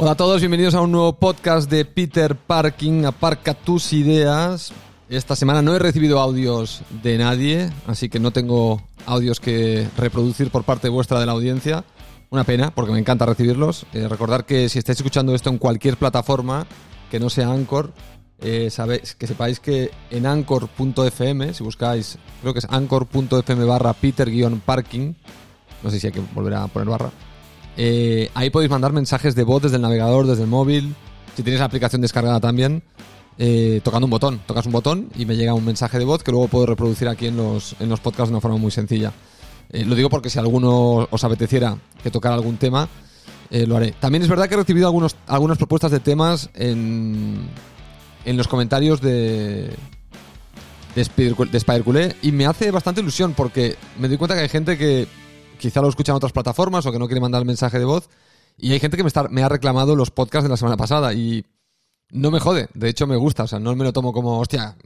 Hola a todos, bienvenidos a un nuevo podcast de Peter Parking, aparca tus ideas. Esta semana no he recibido audios de nadie, así que no tengo audios que reproducir por parte vuestra de la audiencia. Una pena, porque me encanta recibirlos. Eh, recordar que si estáis escuchando esto en cualquier plataforma que no sea Anchor, eh, sabéis, que sepáis que en anchor.fm, si buscáis, creo que es anchor.fm barra peter-parking, no sé si hay que volver a poner barra, eh, ahí podéis mandar mensajes de voz desde el navegador, desde el móvil, si tenéis la aplicación descargada también, eh, tocando un botón. Tocas un botón y me llega un mensaje de voz que luego puedo reproducir aquí en los, en los podcasts de una forma muy sencilla. Eh, lo digo porque si alguno os apeteciera que tocara algún tema, lo haré. También es verdad que he recibido algunos, algunas propuestas de temas en, en los comentarios de, de, Spider, y me hace bastante ilusión porque me doy cuenta que hay gente que quizá lo escuchan otras plataformas o que no quiere mandar el mensaje de voz. Y hay gente que me, está, me ha reclamado los podcasts de la semana pasada y no me jode. De hecho, me gusta. O sea, no me lo tomo como, hostia,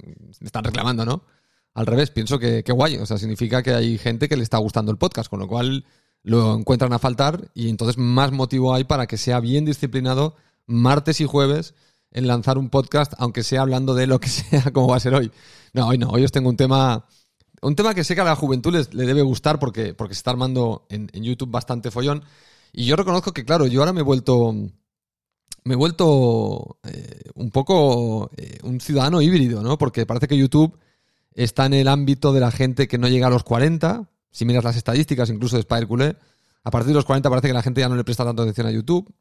me están reclamando, ¿no? Al revés, pienso que, que guay. O sea, significa que hay gente que le está gustando el podcast, con lo cual lo encuentran a faltar y entonces más motivo hay para que sea bien disciplinado martes y jueves en lanzar un podcast, aunque sea hablando de lo que sea, como va a ser hoy. No, hoy no. Hoy os tengo un tema un tema que sé que a la juventud les, le debe gustar porque, porque se está armando en, YouTube bastante follón. Y yo reconozco que, claro, yo ahora me he vuelto. Me he vuelto eh, un poco eh, un ciudadano híbrido, ¿no? Porque parece que YouTube está en el ámbito de la gente que no llega a los 40. Si miras las estadísticas, incluso de Spider a partir de los 40 parece que la gente ya no le presta tanta atención a YouTube.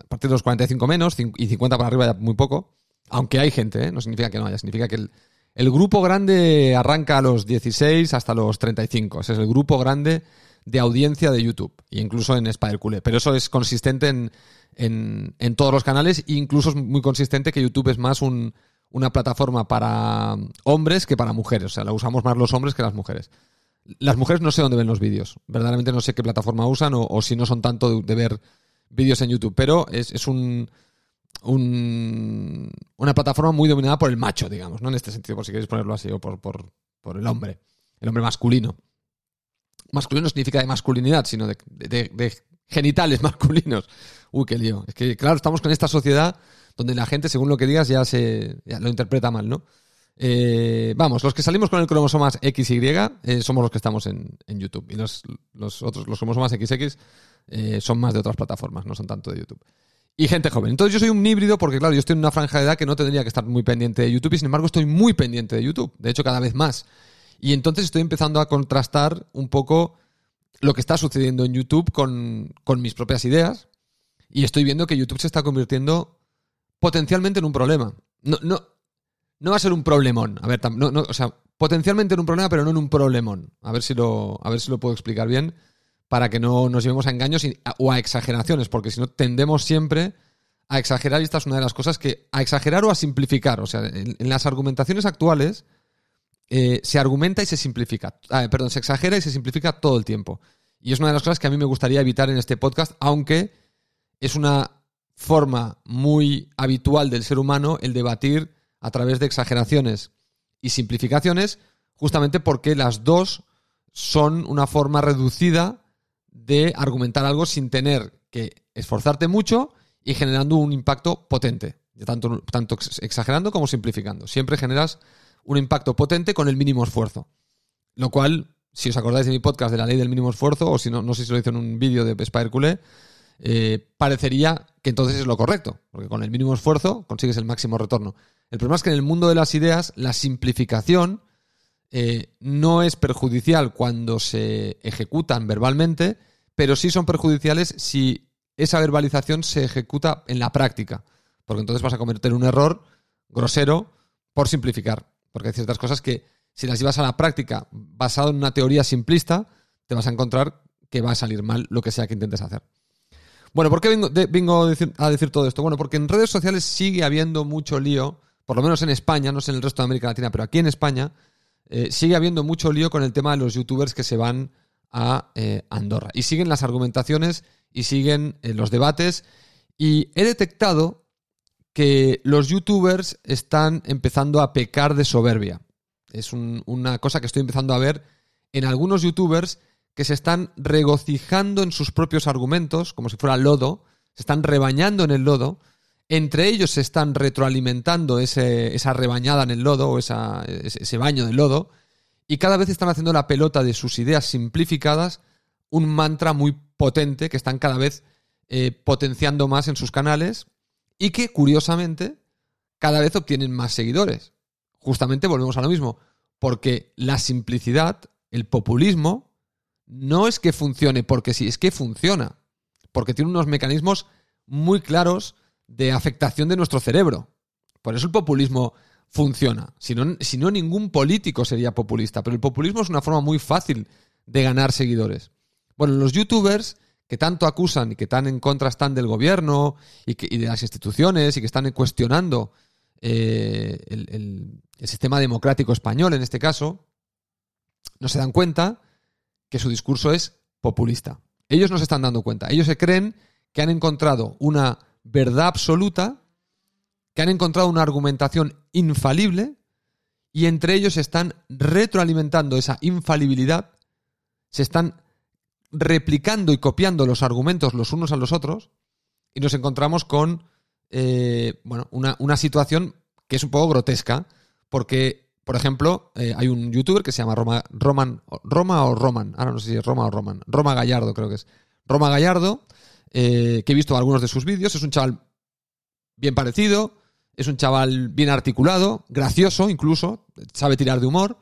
A partir de los 45 menos y 50 para arriba ya muy poco. Aunque hay gente, ¿eh? no significa que no haya, significa que el, el grupo grande arranca a los 16 hasta los 35. Ese es el grupo grande de audiencia de YouTube, e incluso en Spider Pero eso es consistente en, en, todos los canales e incluso es muy consistente que YouTube es más una plataforma para hombres que para mujeres. O sea, la usamos más los hombres que las mujeres. Las mujeres no sé dónde ven los vídeos. Verdaderamente no sé qué plataforma usan o, si no son tanto de, ver vídeos en YouTube. Pero es un un, una plataforma muy dominada por el macho, digamos, ¿no? En este sentido, por si queréis ponerlo así, o por, por, por el hombre, el hombre masculino. Masculino no significa de masculinidad, sino de, genitales masculinos. Uy, qué lío. Es que, claro, estamos con esta sociedad donde la gente, según lo que digas, ya se lo interpreta mal, ¿no? Eh, vamos, los que salimos con el cromosomas XY eh, somos los que estamos en, en YouTube. Y los, los, otros, los cromosomas XX eh, son más de otras plataformas, no son tanto de YouTube y gente joven. Entonces yo soy un híbrido porque, claro, yo estoy en una franja de edad que no tendría que estar muy pendiente de YouTube y, sin embargo, estoy muy pendiente de YouTube. De hecho, cada vez más. Y entonces estoy empezando a contrastar un poco lo que está sucediendo en YouTube con, mis propias ideas y estoy viendo que YouTube se está convirtiendo potencialmente en un problema. No, no, no va a ser un problemón. A ver, no, no, o sea, potencialmente en un problema, pero no en un problemón. A ver si lo, a ver si lo puedo explicar bien para que no nos llevemos a engaños o a exageraciones, porque si no tendemos siempre a exagerar y esta es una de las cosas que a exagerar o a simplificar. O sea, en, las argumentaciones actuales eh, se argumenta y se simplifica. Ah, perdón, se exagera y se simplifica todo el tiempo. Y es una de las cosas que a mí me gustaría evitar en este podcast, aunque es una forma muy habitual del ser humano el debatir a través de exageraciones y simplificaciones, justamente porque las dos son una forma reducida de argumentar algo sin tener que esforzarte mucho y generando un impacto potente, tanto, tanto exagerando como simplificando. Siempre generas un impacto potente con el mínimo esfuerzo. Lo cual, si os acordáis de mi podcast de la ley del mínimo esfuerzo, o si no, no sé si lo hice en un vídeo de Culé, eh, parecería que entonces es lo correcto, porque con el mínimo esfuerzo consigues el máximo retorno. El problema es que en el mundo de las ideas, la simplificación eh, no es perjudicial cuando se ejecutan verbalmente, pero sí son perjudiciales si esa verbalización se ejecuta en la práctica, porque entonces vas a cometer un error grosero por simplificar, porque hay ciertas cosas que si las llevas a la práctica basado en una teoría simplista, te vas a encontrar que va a salir mal lo que sea que intentes hacer. Bueno, ¿por qué vengo, a decir todo esto? Bueno, porque en redes sociales sigue habiendo mucho lío, por lo menos en España, no sé en el resto de América Latina, pero aquí en España eh, sigue habiendo mucho lío con el tema de los youtubers que se van a eh, Andorra. Y siguen las argumentaciones y siguen eh, los debates. Y he detectado que los youtubers están empezando a pecar de soberbia. Es una cosa que estoy empezando a ver en algunos youtubers que se están regocijando en sus propios argumentos, como si fuera lodo, se están rebañando en el lodo, entre ellos se están retroalimentando ese, esa rebañada en el lodo o esa, ese baño del lodo, y cada vez están haciendo la pelota de sus ideas simplificadas un mantra muy potente que están cada vez eh, potenciando más en sus canales y que, curiosamente, cada vez obtienen más seguidores. Justamente volvemos a lo mismo, porque la simplicidad, el populismo, no es que funcione porque sí, es que funciona, porque tiene unos mecanismos muy claros de afectación de nuestro cerebro. Por eso el populismo funciona. Si no, si no, ningún político sería populista. Pero el populismo es una forma muy fácil de ganar seguidores. Bueno, los youtubers que tanto acusan y que tan en contra están del gobierno y, de las instituciones y que están cuestionando eh, el, sistema democrático español en este caso, no se dan cuenta que su discurso es populista. Ellos no se están dando cuenta. Ellos se creen que han encontrado una verdad absoluta, que han encontrado una argumentación infalible y entre ellos se están retroalimentando esa infalibilidad, se están replicando y copiando los argumentos los unos a los otros y nos encontramos con eh, bueno, una, situación que es un poco grotesca porque, por ejemplo, eh, hay un youtuber que se llama Roma, Roman, Roma o Roman, ahora no sé si es Roma o Roman, Roma Gallardo creo que es. Roma Gallardo, eh, que he visto algunos de sus vídeos, es un chaval bien parecido, es un chaval bien articulado, gracioso incluso, sabe tirar de humor.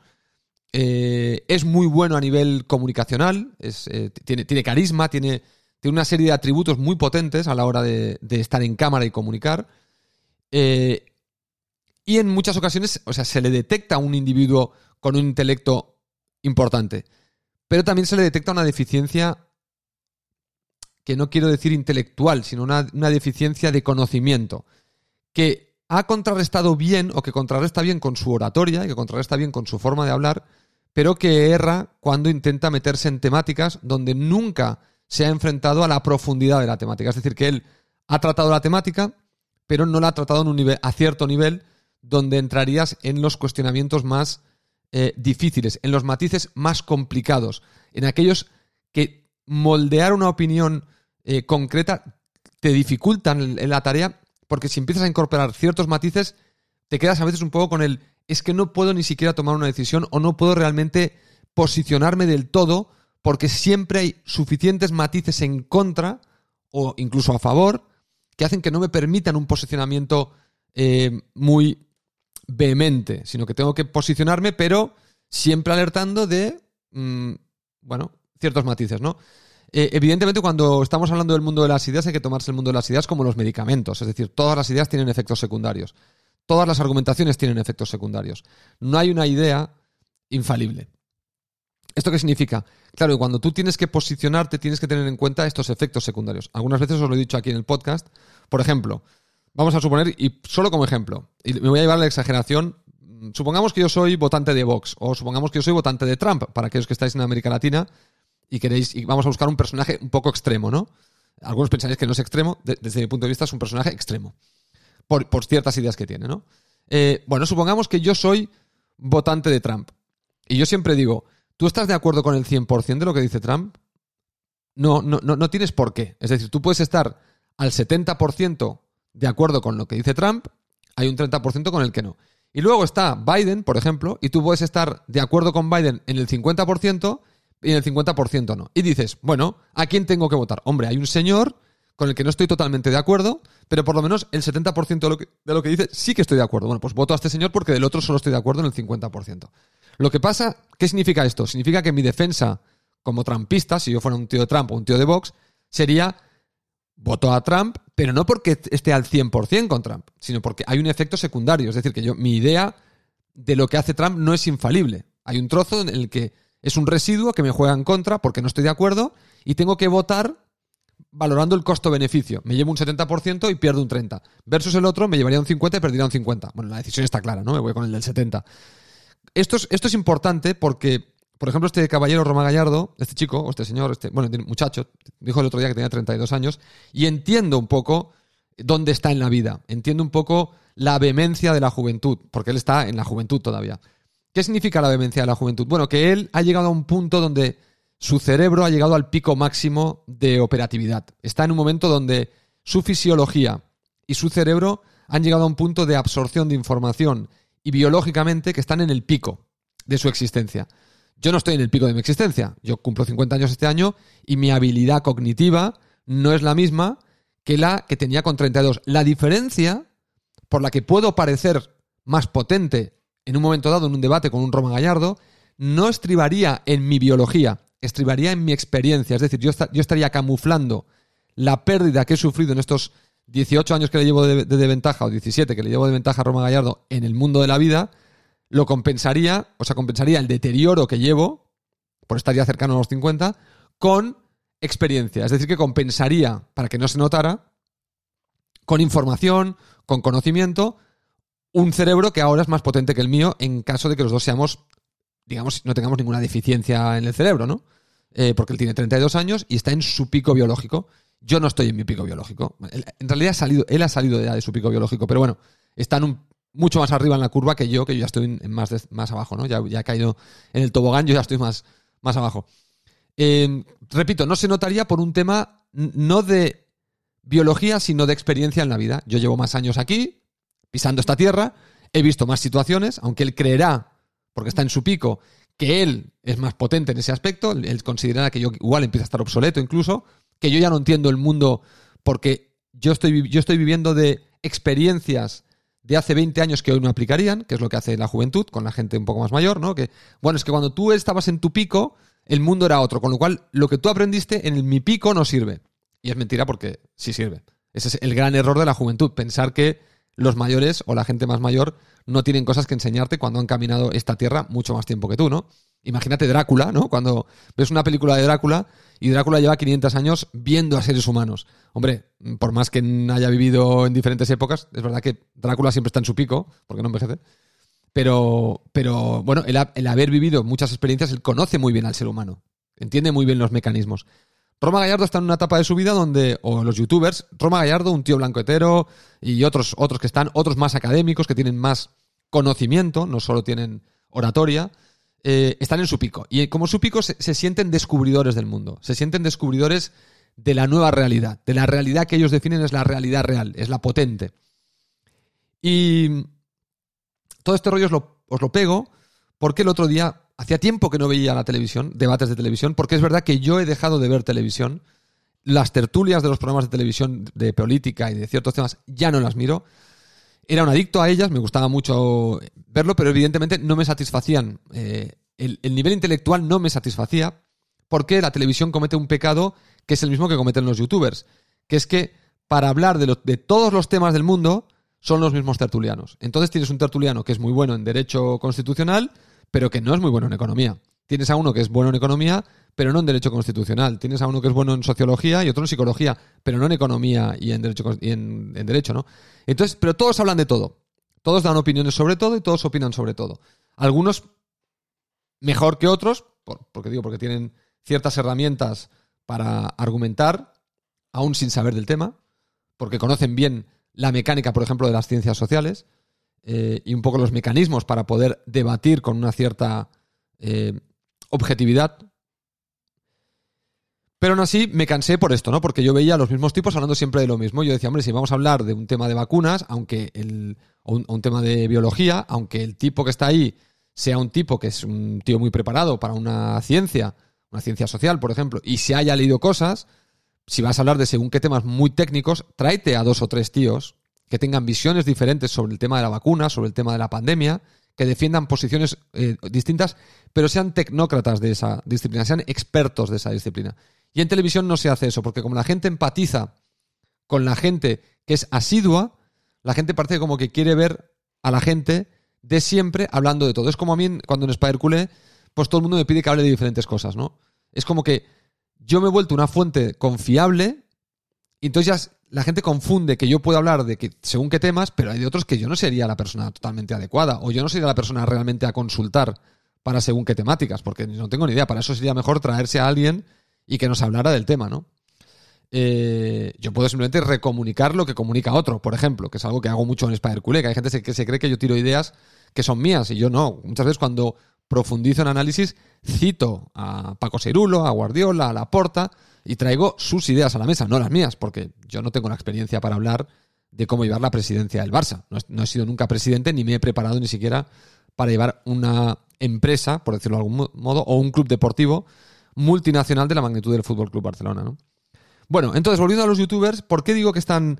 Eh, es muy bueno a nivel comunicacional, eh, tiene, carisma, tiene, tiene, una serie de atributos muy potentes a la hora de, estar en cámara y comunicar. Eh, y en muchas ocasiones, o sea, se le detecta un individuo con un intelecto importante. Pero también se le detecta una deficiencia que no quiero decir intelectual, sino una, una deficiencia de conocimiento. Que ha contrarrestado bien o que contrarresta bien con su oratoria y que contrarresta bien con su forma de hablar, pero que erra cuando intenta meterse en temáticas donde nunca se ha enfrentado a la profundidad de la temática. Es decir, que él ha tratado la temática, pero no la ha tratado en un nivel, a cierto nivel donde entrarías en los cuestionamientos más eh, difíciles, en los matices más complicados, en aquellos que moldear una opinión eh, concreta te dificultan la tarea porque si empiezas a incorporar ciertos matices, te quedas a veces un poco con el, es que no puedo ni siquiera tomar una decisión o no puedo realmente posicionarme del todo porque siempre hay suficientes matices en contra o incluso a favor que hacen que no me permitan un posicionamiento eh, muy vehemente, sino que tengo que posicionarme, pero siempre alertando de, mm, bueno, ciertos matices, ¿no? Eh, evidentemente, cuando estamos hablando del mundo de las ideas, hay que tomarse el mundo de las ideas como los medicamentos. Es decir, todas las ideas tienen efectos secundarios. Todas las argumentaciones tienen efectos secundarios. No hay una idea infalible. ¿Esto qué significa? Claro, cuando tú tienes que posicionarte, tienes que tener en cuenta estos efectos secundarios. Algunas veces os lo he dicho aquí en el podcast. Por ejemplo, vamos a suponer, y solo como ejemplo, y me voy a llevar a la exageración, supongamos que yo soy votante de Vox, o supongamos que yo soy votante de Trump, para aquellos que estáis en América Latina y queréis, y vamos a buscar un personaje un poco extremo, ¿no? Algunos pensaréis que no es extremo, desde mi punto de vista es un personaje extremo, por, ciertas ideas que tiene, ¿no? Eh, bueno, supongamos que yo soy votante de Trump. Y yo siempre digo, ¿tú estás de acuerdo con el 100% de lo que dice Trump? No, no, no, no tienes por qué. Es decir, tú puedes estar al 70% de acuerdo con lo que dice Trump, hay un 30% con el que no. Y luego está Biden, por ejemplo, y tú puedes estar de acuerdo con Biden en el 50% y en el 50% no. Y dices, bueno, ¿a quién tengo que votar? Hombre, hay un señor con el que no estoy totalmente de acuerdo, pero por lo menos el 70% de lo, que, de lo que dice sí que estoy de acuerdo. Bueno, pues voto a este señor porque del otro solo estoy de acuerdo en el 50%. Lo que pasa, ¿qué significa esto? Significa que mi defensa como trampista, si yo fuera un tío de Trump o un tío de Vox, sería voto a Trump, pero no porque esté al 100% con Trump, sino porque hay un efecto secundario. Es decir, que yo, mi idea de lo que hace Trump no es infalible. Hay un trozo en el que es un residuo que me juega en contra porque no estoy de acuerdo y tengo que votar valorando el costo-beneficio. Me llevo un 70% y pierdo un 30%. Versus el otro, me llevaría un 50% y perdería un 50%. Bueno, la decisión está clara, ¿no? Me voy con el del 70%. Esto es, esto es importante porque, por ejemplo, este caballero Roma Gallardo, este chico, o este señor, este, bueno, muchacho, dijo el otro día que tenía 32 años, y entiendo un poco dónde está en la vida. Entiendo un poco la vehemencia de la juventud, porque él está en la juventud todavía. ¿Qué significa la demencia de la juventud? Bueno, que él ha llegado a un punto donde su cerebro ha llegado al pico máximo de operatividad. Está en un momento donde su fisiología y su cerebro han llegado a un punto de absorción de información y biológicamente que están en el pico de su existencia. Yo no estoy en el pico de mi existencia. Yo cumplo 50 años este año y mi habilidad cognitiva no es la misma que la que tenía con 32. La diferencia por la que puedo parecer más potente en un momento dado en un debate con un Roma Gallardo no estribaría en mi biología, estribaría en mi experiencia. Es decir, yo, estaría camuflando la pérdida que he sufrido en estos 18 años que le llevo de, ventaja, o 17 que le llevo de ventaja a Roma Gallardo en el mundo de la vida, lo compensaría, o sea, compensaría el deterioro que llevo, por estar ya cercano a los 50, con experiencia. Es decir, que compensaría, para que no se notara, con información, con conocimiento, un cerebro que ahora es más potente que el mío en caso de que los dos seamos, digamos, no tengamos ninguna deficiencia en el cerebro, ¿no? Eh, porque él tiene 32 años y está en su pico biológico. Yo no estoy en mi pico biológico. En realidad ha salido, él ha salido ya de su pico biológico, pero bueno, está en mucho más arriba en la curva que yo, que yo ya estoy más, más abajo, ¿no? Ya, ya he caído en el tobogán, yo ya estoy más, más abajo. Eh, repito, no se notaría por un tema no de biología, sino de experiencia en la vida. Yo llevo más años aquí, pisando esta tierra, he visto más situaciones, aunque él creerá, porque está en su pico, que él es más potente en ese aspecto, él considerará que yo igual empiezo a estar obsoleto incluso, que yo ya no entiendo el mundo porque yo estoy, yo estoy viviendo de experiencias de hace 20 años que hoy no aplicarían, que es lo que hace la juventud con la gente un poco más mayor, ¿no? Que, bueno, es que cuando tú estabas en tu pico, el mundo era otro, con lo cual lo que tú aprendiste en mi pico no sirve. Y es mentira porque sí sirve. Ese es el gran error de la juventud, pensar que los mayores o la gente más mayor no tienen cosas que enseñarte cuando han caminado esta tierra mucho más tiempo que tú, ¿no? Imagínate Drácula, ¿no? Cuando ves una película de Drácula y Drácula lleva 500 años viendo a seres humanos. Hombre, por más que haya vivido en diferentes épocas, es verdad que Drácula siempre está en su pico, porque no envejece. Pero, pero bueno, el, el haber vivido muchas experiencias, él conoce muy bien al ser humano. Entiende muy bien los mecanismos. Roma Gallardo está en una etapa de su vida donde, o los youtubers, Roma Gallardo, un tío blanco hetero, y otros, otros que están, otros más académicos, que tienen más conocimiento, no solo tienen oratoria, eh, están en su pico. Y como su pico se, sienten descubridores del mundo, se sienten descubridores de la nueva realidad, de la realidad que ellos definen es la realidad real, es la potente. Y todo este rollo os lo, os lo pego porque el otro día, hacía tiempo que no veía la televisión, debates de televisión, porque es verdad que yo he dejado de ver televisión. Las tertulias de los programas de televisión de política y de ciertos temas ya no las miro. Era un adicto a ellas, me gustaba mucho verlo, pero evidentemente no me satisfacían. Eh, el, el nivel intelectual no me satisfacía porque la televisión comete un pecado que es el mismo que cometen los youtubers, que es que para hablar de, de todos los temas del mundo son los mismos tertulianos. Entonces tienes un tertuliano que es muy bueno en derecho constitucional, pero que no es muy bueno en economía. Tienes a uno que es bueno en economía, pero no en derecho constitucional. Tienes a uno que es bueno en sociología y otro en psicología, pero no en economía y en derecho, y en, derecho ¿no? Entonces, pero todos hablan de todo. Todos dan opiniones sobre todo y todos opinan sobre todo. Algunos mejor que otros, por, porque digo, porque tienen ciertas herramientas para argumentar, aún sin saber del tema, porque conocen bien la mecánica, por ejemplo, de las ciencias sociales eh, y un poco los mecanismos para poder debatir con una cierta eh, objetividad. Pero aún así me cansé por esto, ¿no? Porque yo veía a los mismos tipos hablando siempre de lo mismo. Yo decía, hombre, si vamos a hablar de un tema de vacunas, aunque el, un, o un tema de biología, aunque el tipo que está ahí sea un tipo que es un tío muy preparado para una ciencia, una ciencia social, por ejemplo, y se haya leído cosas, si vas a hablar de según qué temas muy técnicos, tráete a dos o tres tíos que tengan visiones diferentes sobre el tema de la vacuna, sobre el tema de la pandemia, que defiendan posiciones eh, distintas, pero sean tecnócratas de esa disciplina, sean expertos de esa disciplina. Y en televisión no se hace eso, porque como la gente empatiza con la gente que es asidua, la gente parece como que quiere ver a la gente de siempre hablando de todo. Es como a mí cuando en Spider Culé, pues todo el mundo me pide que hable de diferentes cosas, ¿no? Es como que yo me he vuelto una fuente confiable y entonces ya la gente confunde que yo puedo hablar de que según qué temas, pero hay de otros que yo no sería la persona totalmente adecuada o yo no sería la persona realmente a consultar para según qué temáticas, porque no tengo ni idea. Para eso sería mejor traerse a alguien y que nos hablara del tema, ¿no? Eh, yo puedo simplemente recomunicar lo que comunica otro, por ejemplo, que es algo que hago mucho en Spider que hay gente que se cree que yo tiro ideas que son mías y yo no. Muchas veces cuando profundizo en análisis, cito a Paco Serulo, a Guardiola, a Laporta, y traigo sus ideas a la mesa, no las mías, porque yo no tengo la experiencia para hablar de cómo llevar la presidencia del Barça. No, he sido nunca presidente ni me he preparado ni siquiera para llevar una empresa, por decirlo de algún modo, o un club deportivo multinacional de la magnitud del Fútbol Club Barcelona, ¿no? Bueno, entonces volviendo a los youtubers, ¿por qué digo que están,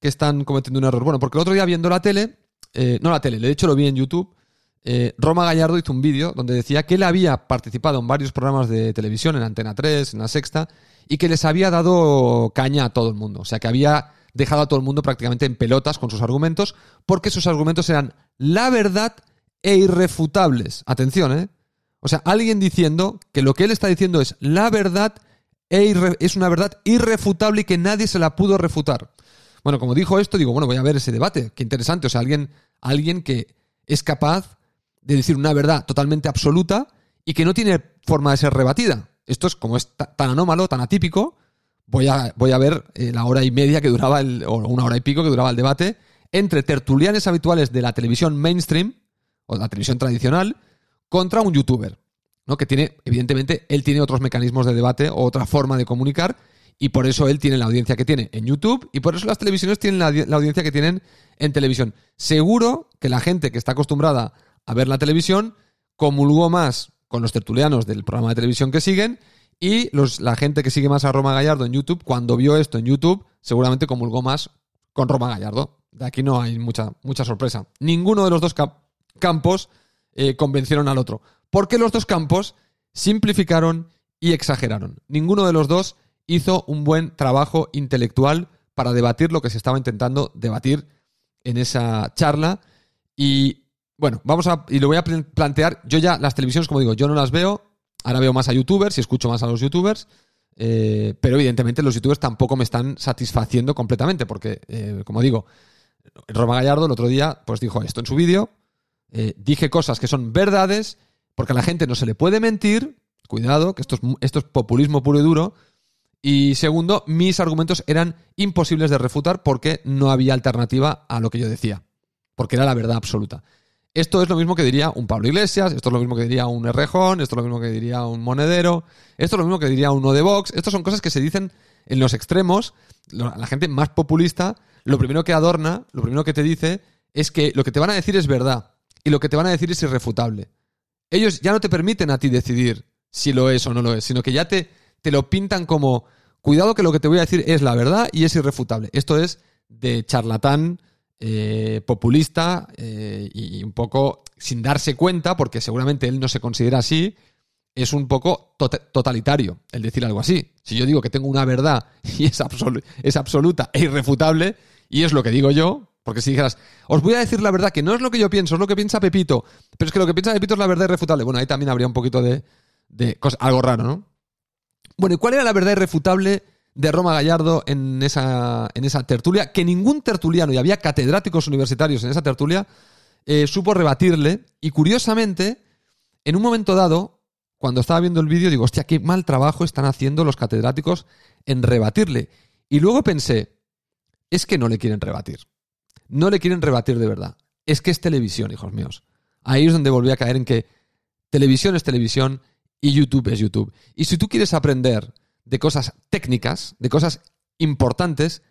que están cometiendo un error? Bueno, porque el otro día viendo la tele, eh, no la tele, de hecho lo vi en YouTube, eh, Roma Gallardo hizo un vídeo donde decía que él había participado en varios programas de televisión, en Antena 3, en La Sexta, y que les había dado caña a todo el mundo. O sea, que había dejado a todo el mundo prácticamente en pelotas con sus argumentos, porque sus argumentos eran la verdad e irrefutables. Atención, ¿eh? O sea, alguien diciendo que lo que él está diciendo es la verdad e es una verdad irrefutable y que nadie se la pudo refutar. Bueno, como dijo esto, digo, bueno, voy a ver ese debate. Qué interesante. O sea, alguien, alguien que es capaz de decir una verdad totalmente absoluta y que no tiene forma de ser rebatida. Esto es como es tan anómalo, tan atípico. Voy a, voy a ver eh, la hora y media que duraba el, o una hora y pico que duraba el debate entre tertulianes habituales de la televisión mainstream o la televisión tradicional contra un youtuber. ¿no? Que tiene, evidentemente, él tiene otros mecanismos de debate o otra forma de comunicar y por eso él tiene la audiencia que tiene en YouTube y por eso las televisiones tienen la, la, audiencia que tienen en televisión. Seguro que la gente que está acostumbrada a ver la televisión comulgó más con los tertulianos del programa de televisión que siguen y los, la gente que sigue más a Roma Gallardo en YouTube, cuando vio esto en YouTube, seguramente comulgó más con Roma Gallardo. De aquí no hay mucha, mucha sorpresa. Ninguno de los dos campos eh, convencieron al otro. Porque los dos campos simplificaron y exageraron. Ninguno de los dos hizo un buen trabajo intelectual para debatir lo que se estaba intentando debatir en esa charla. Y bueno, vamos a. Y lo voy a plantear. Yo ya, las televisiones, como digo, yo no las veo. Ahora veo más a youtubers y escucho más a los youtubers. Eh, pero evidentemente los youtubers tampoco me están satisfaciendo completamente. Porque, eh, como digo, Roma Gallardo el otro día pues dijo esto en su vídeo. Eh, dije cosas que son verdades, porque a la gente no se le puede mentir. Cuidado, que esto es, esto es populismo puro y duro. Y segundo, mis argumentos eran imposibles de refutar porque no había alternativa a lo que yo decía. Porque era la verdad absoluta. Esto es lo mismo que diría un Pablo Iglesias, esto es lo mismo que diría un Errejón, esto es lo mismo que diría un Monedero, esto es lo mismo que diría uno de Vox. Estas son cosas que se dicen en los extremos. La gente más populista, lo primero que adorna, lo primero que te dice es que lo que te van a decir es verdad y lo que te van a decir es irrefutable. Ellos ya no te permiten a ti decidir si lo es o no lo es, sino que ya te, te lo pintan como, cuidado que lo que te voy a decir es la verdad y es irrefutable. Esto es de charlatán, eh, populista eh, y un poco sin darse cuenta, porque seguramente él no se considera así, es un poco totalitario el decir algo así. Si yo digo que tengo una verdad y es, es absoluta e irrefutable, y es lo que digo yo, porque si dijeras, os voy a decir la verdad, que no es lo que yo pienso, es lo que piensa Pepito, pero es que lo que piensa Pepito es la verdad irrefutable. Bueno, ahí también habría un poquito de, de algo raro, ¿no? Bueno, ¿y cuál era la verdad irrefutable de Roma Gallardo en esa, en esa tertulia? Que ningún tertuliano, y había catedráticos universitarios en esa tertulia, eh, supo rebatirle. Y curiosamente, en un momento dado, cuando estaba viendo el vídeo, digo, hostia, qué mal trabajo están haciendo los catedráticos en rebatirle. Y luego pensé, es que no le quieren rebatir. No le quieren rebatir de verdad. Es que es televisión, hijos míos. Ahí es donde volví a caer en que televisión es televisión y YouTube es YouTube. Y si tú quieres aprender de cosas técnicas, de cosas importantes,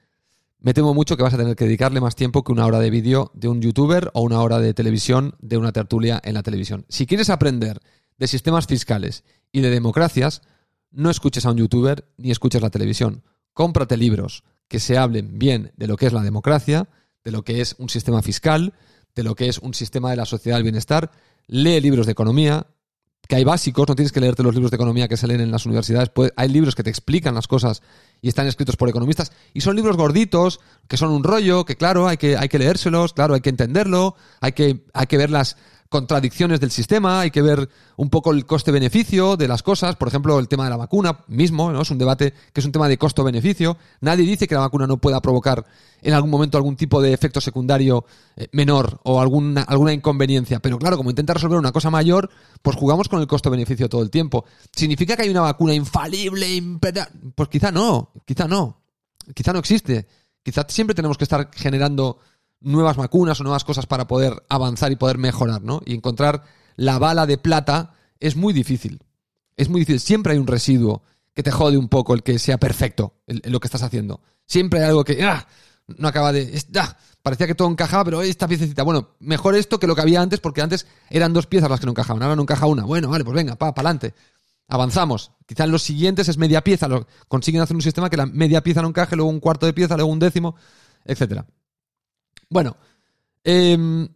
me temo mucho que vas a tener que dedicarle más tiempo que una hora de vídeo de un youtuber o una hora de televisión de una tertulia en la televisión. Si quieres aprender de sistemas fiscales y de democracias, no escuches a un youtuber ni escuches la televisión. Cómprate libros que se hablen bien de lo que es la democracia, de lo que es un sistema fiscal, de lo que es un sistema de la sociedad del bienestar. Lee libros de economía, que hay básicos, no tienes que leerte los libros de economía que se leen en las universidades, hay libros que te explican las cosas y están escritos por economistas, y son libros gorditos, que son un rollo, que claro, hay que, hay que leérselos, claro, hay que entenderlo, hay que, hay que ver las, contradicciones del sistema, hay que ver un poco el coste-beneficio de las cosas, por ejemplo, el tema de la vacuna mismo, ¿no? Es un debate que es un tema de costo-beneficio. Nadie dice que la vacuna no pueda provocar en algún momento algún tipo de efecto secundario eh, menor o alguna, alguna inconveniencia, pero claro, como intenta resolver una cosa mayor, pues jugamos con el costo-beneficio todo el tiempo. ¿Significa que hay una vacuna infalible, imperial? Pues quizá no, quizá no, quizá no existe. Quizá siempre tenemos que estar generando nuevas vacunas o nuevas cosas para poder avanzar y poder mejorar, ¿no? Y encontrar la bala de plata es muy difícil. Es muy difícil. Siempre hay un residuo que te jode un poco el que sea perfecto lo que estás haciendo. Siempre hay algo que ¡ah! no acaba de... ¡ah! Parecía que todo encajaba, pero esta piececita, bueno, mejor esto que lo que había antes, porque antes eran dos piezas las que no encajaban, ahora no encaja una. Bueno, vale, pues venga, pa, para adelante. Avanzamos. Quizás en los siguientes es media pieza, lo, consiguen hacer un sistema que la media pieza no encaje, luego un cuarto de pieza, luego un décimo, etcétera. Bueno, em,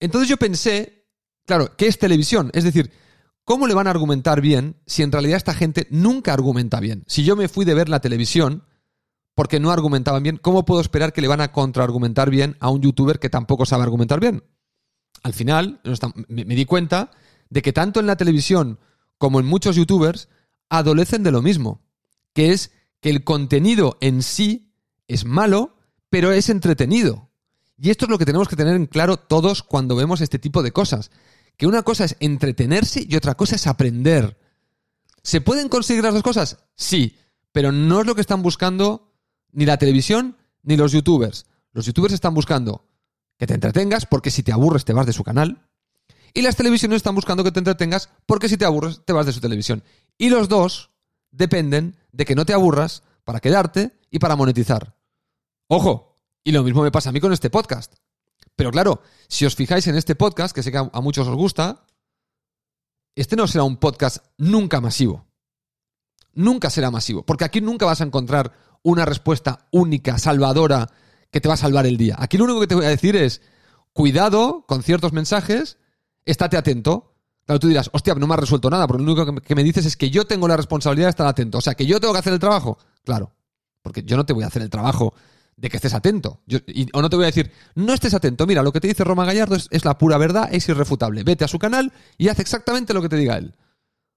entonces yo pensé, claro, ¿qué es televisión? Es decir, ¿Cómo le van a argumentar bien si en realidad esta gente nunca argumenta bien? Si yo me fui de ver la televisión porque no argumentaban bien, ¿cómo puedo esperar que le van a contraargumentar bien a un youtuber que tampoco sabe argumentar bien? Al final me, di cuenta de que tanto en la televisión como en muchos youtubers adolecen de lo mismo, que es que el contenido en sí es malo, pero es entretenido. Y esto es lo que tenemos que tener en claro todos cuando vemos este tipo de cosas que una cosa es entretenerse y otra cosa es aprender. ¿Se pueden conseguir las dos cosas? Sí, pero no es lo que están buscando ni la televisión ni los youtubers. Los youtubers están buscando que te entretengas porque si te aburres te vas de su canal. Y las televisiones están buscando que te entretengas porque si te aburres te vas de su televisión. Y los dos dependen de que no te aburras para quedarte y para monetizar. Ojo, y lo mismo me pasa a mí con este podcast. Pero claro, si os fijáis en este podcast, que sé que a, muchos os gusta, este no será un podcast nunca masivo. Nunca será masivo. Porque aquí nunca vas a encontrar una respuesta única, salvadora, que te va a salvar el día. Aquí lo único que te voy a decir es, cuidado con ciertos mensajes, estate atento. Claro, tú dirás, hostia, no me ha resuelto nada, porque lo único que me dices es que yo tengo la responsabilidad de estar atento. O sea, que yo tengo que hacer el trabajo. Claro, porque yo no te voy a hacer el trabajo de que estés atento. o no te voy a decir, no estés atento, mira, lo que te dice Roma Gallardo es, la pura verdad, es irrefutable. Vete a su canal y haz exactamente lo que te diga él.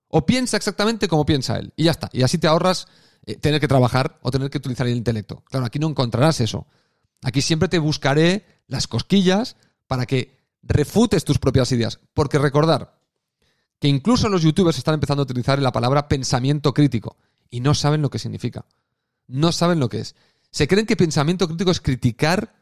O piensa exactamente como piensa él. Y ya está. Y así te ahorras eh, tener que trabajar o tener que utilizar el intelecto. Claro, aquí no encontrarás eso. Aquí siempre te buscaré las cosquillas para que refutes tus propias ideas. Porque recordar que incluso los youtubers están empezando a utilizar la palabra pensamiento crítico y no saben lo que significa. No saben lo que es se creen que pensamiento crítico es criticar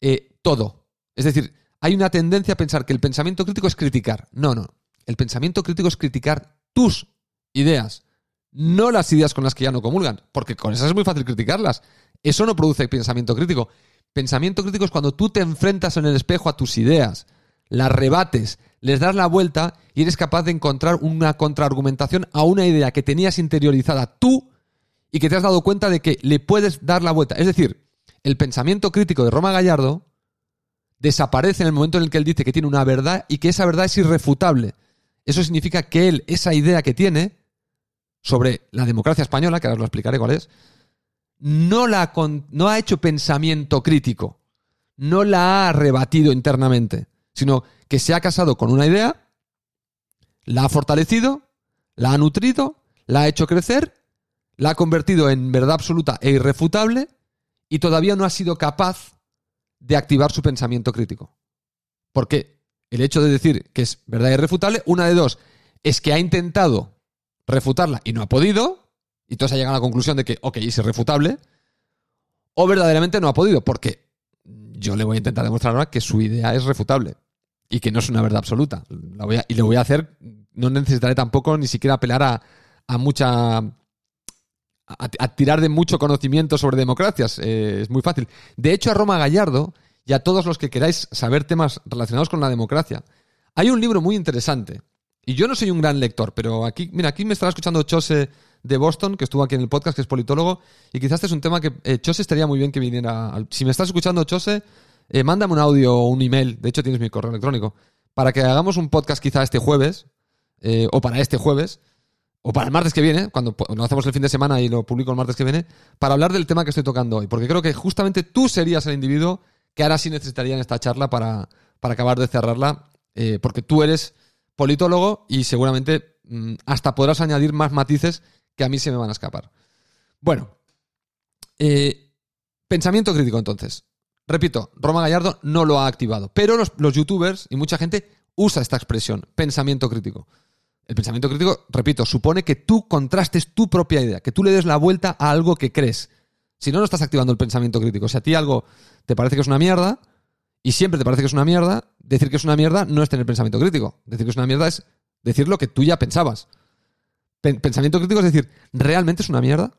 eh, todo. Es decir, hay una tendencia a pensar que el pensamiento crítico es criticar. No, no. El pensamiento crítico es criticar tus ideas, no las ideas con las que ya no comulgan, porque con esas es muy fácil criticarlas. Eso no produce pensamiento crítico. Pensamiento crítico es cuando tú te enfrentas en el espejo a tus ideas, las rebates, les das la vuelta y eres capaz de encontrar una contraargumentación a una idea que tenías interiorizada tú y que te has dado cuenta de que le puedes dar la vuelta. Es decir, el pensamiento crítico de Roma Gallardo desaparece en el momento en el que él dice que tiene una verdad y que esa verdad es irrefutable. Eso significa que él, esa idea que tiene sobre la democracia española, que ahora os lo explicaré cuál es, no, la, no ha hecho pensamiento crítico, no la ha rebatido internamente, sino que se ha casado con una idea, la ha fortalecido, la ha nutrido, la ha hecho crecer la ha convertido en verdad absoluta e irrefutable y todavía no ha sido capaz de activar su pensamiento crítico. Porque el hecho de decir que es verdad irrefutable, una de dos, es que ha intentado refutarla y no ha podido, y entonces ha llegado a la conclusión de que, ok, es irrefutable, o verdaderamente no ha podido, porque yo le voy a intentar demostrar ahora que su idea es refutable y que no es una verdad absoluta. y lo voy a hacer, no necesitaré tampoco ni siquiera apelar a, a mucha a, tirar de mucho conocimiento sobre democracias. Eh, es muy fácil. De hecho, a Roma Gallardo y a todos los que queráis saber temas relacionados con la democracia, hay un libro muy interesante. Y yo no soy un gran lector, pero aquí, mira, aquí me estará escuchando Chose de Boston, que estuvo aquí en el podcast, que es politólogo, y quizás este es un tema que eh, Chose estaría muy bien que viniera. si me estás escuchando, Chose, eh, mándame un audio o un email, de hecho tienes mi correo electrónico, para que hagamos un podcast quizá este jueves, o para este jueves, o para el martes que viene, cuando lo hacemos el fin de semana y lo publico el martes que viene, para hablar del tema que estoy tocando hoy. Porque creo que justamente tú serías el individuo que ahora sí necesitaría en esta charla para, acabar de cerrarla, eh, porque tú eres politólogo y seguramente mm, hasta podrás añadir más matices que a mí se me van a escapar. Bueno, eh, pensamiento crítico entonces. Repito, Roma Gallardo no lo ha activado, pero los, los youtubers y mucha gente usa esta expresión, pensamiento crítico. El pensamiento crítico, repito, supone que tú contrastes tu propia idea, que tú le des la vuelta a algo que crees. Si no, no estás activando el pensamiento crítico. Si a ti algo te parece que es una mierda, y siempre te parece que es una mierda, decir que es una mierda no es tener pensamiento crítico. Decir que es una mierda es decir lo que tú ya pensabas. pensamiento crítico es decir, ¿realmente es una mierda?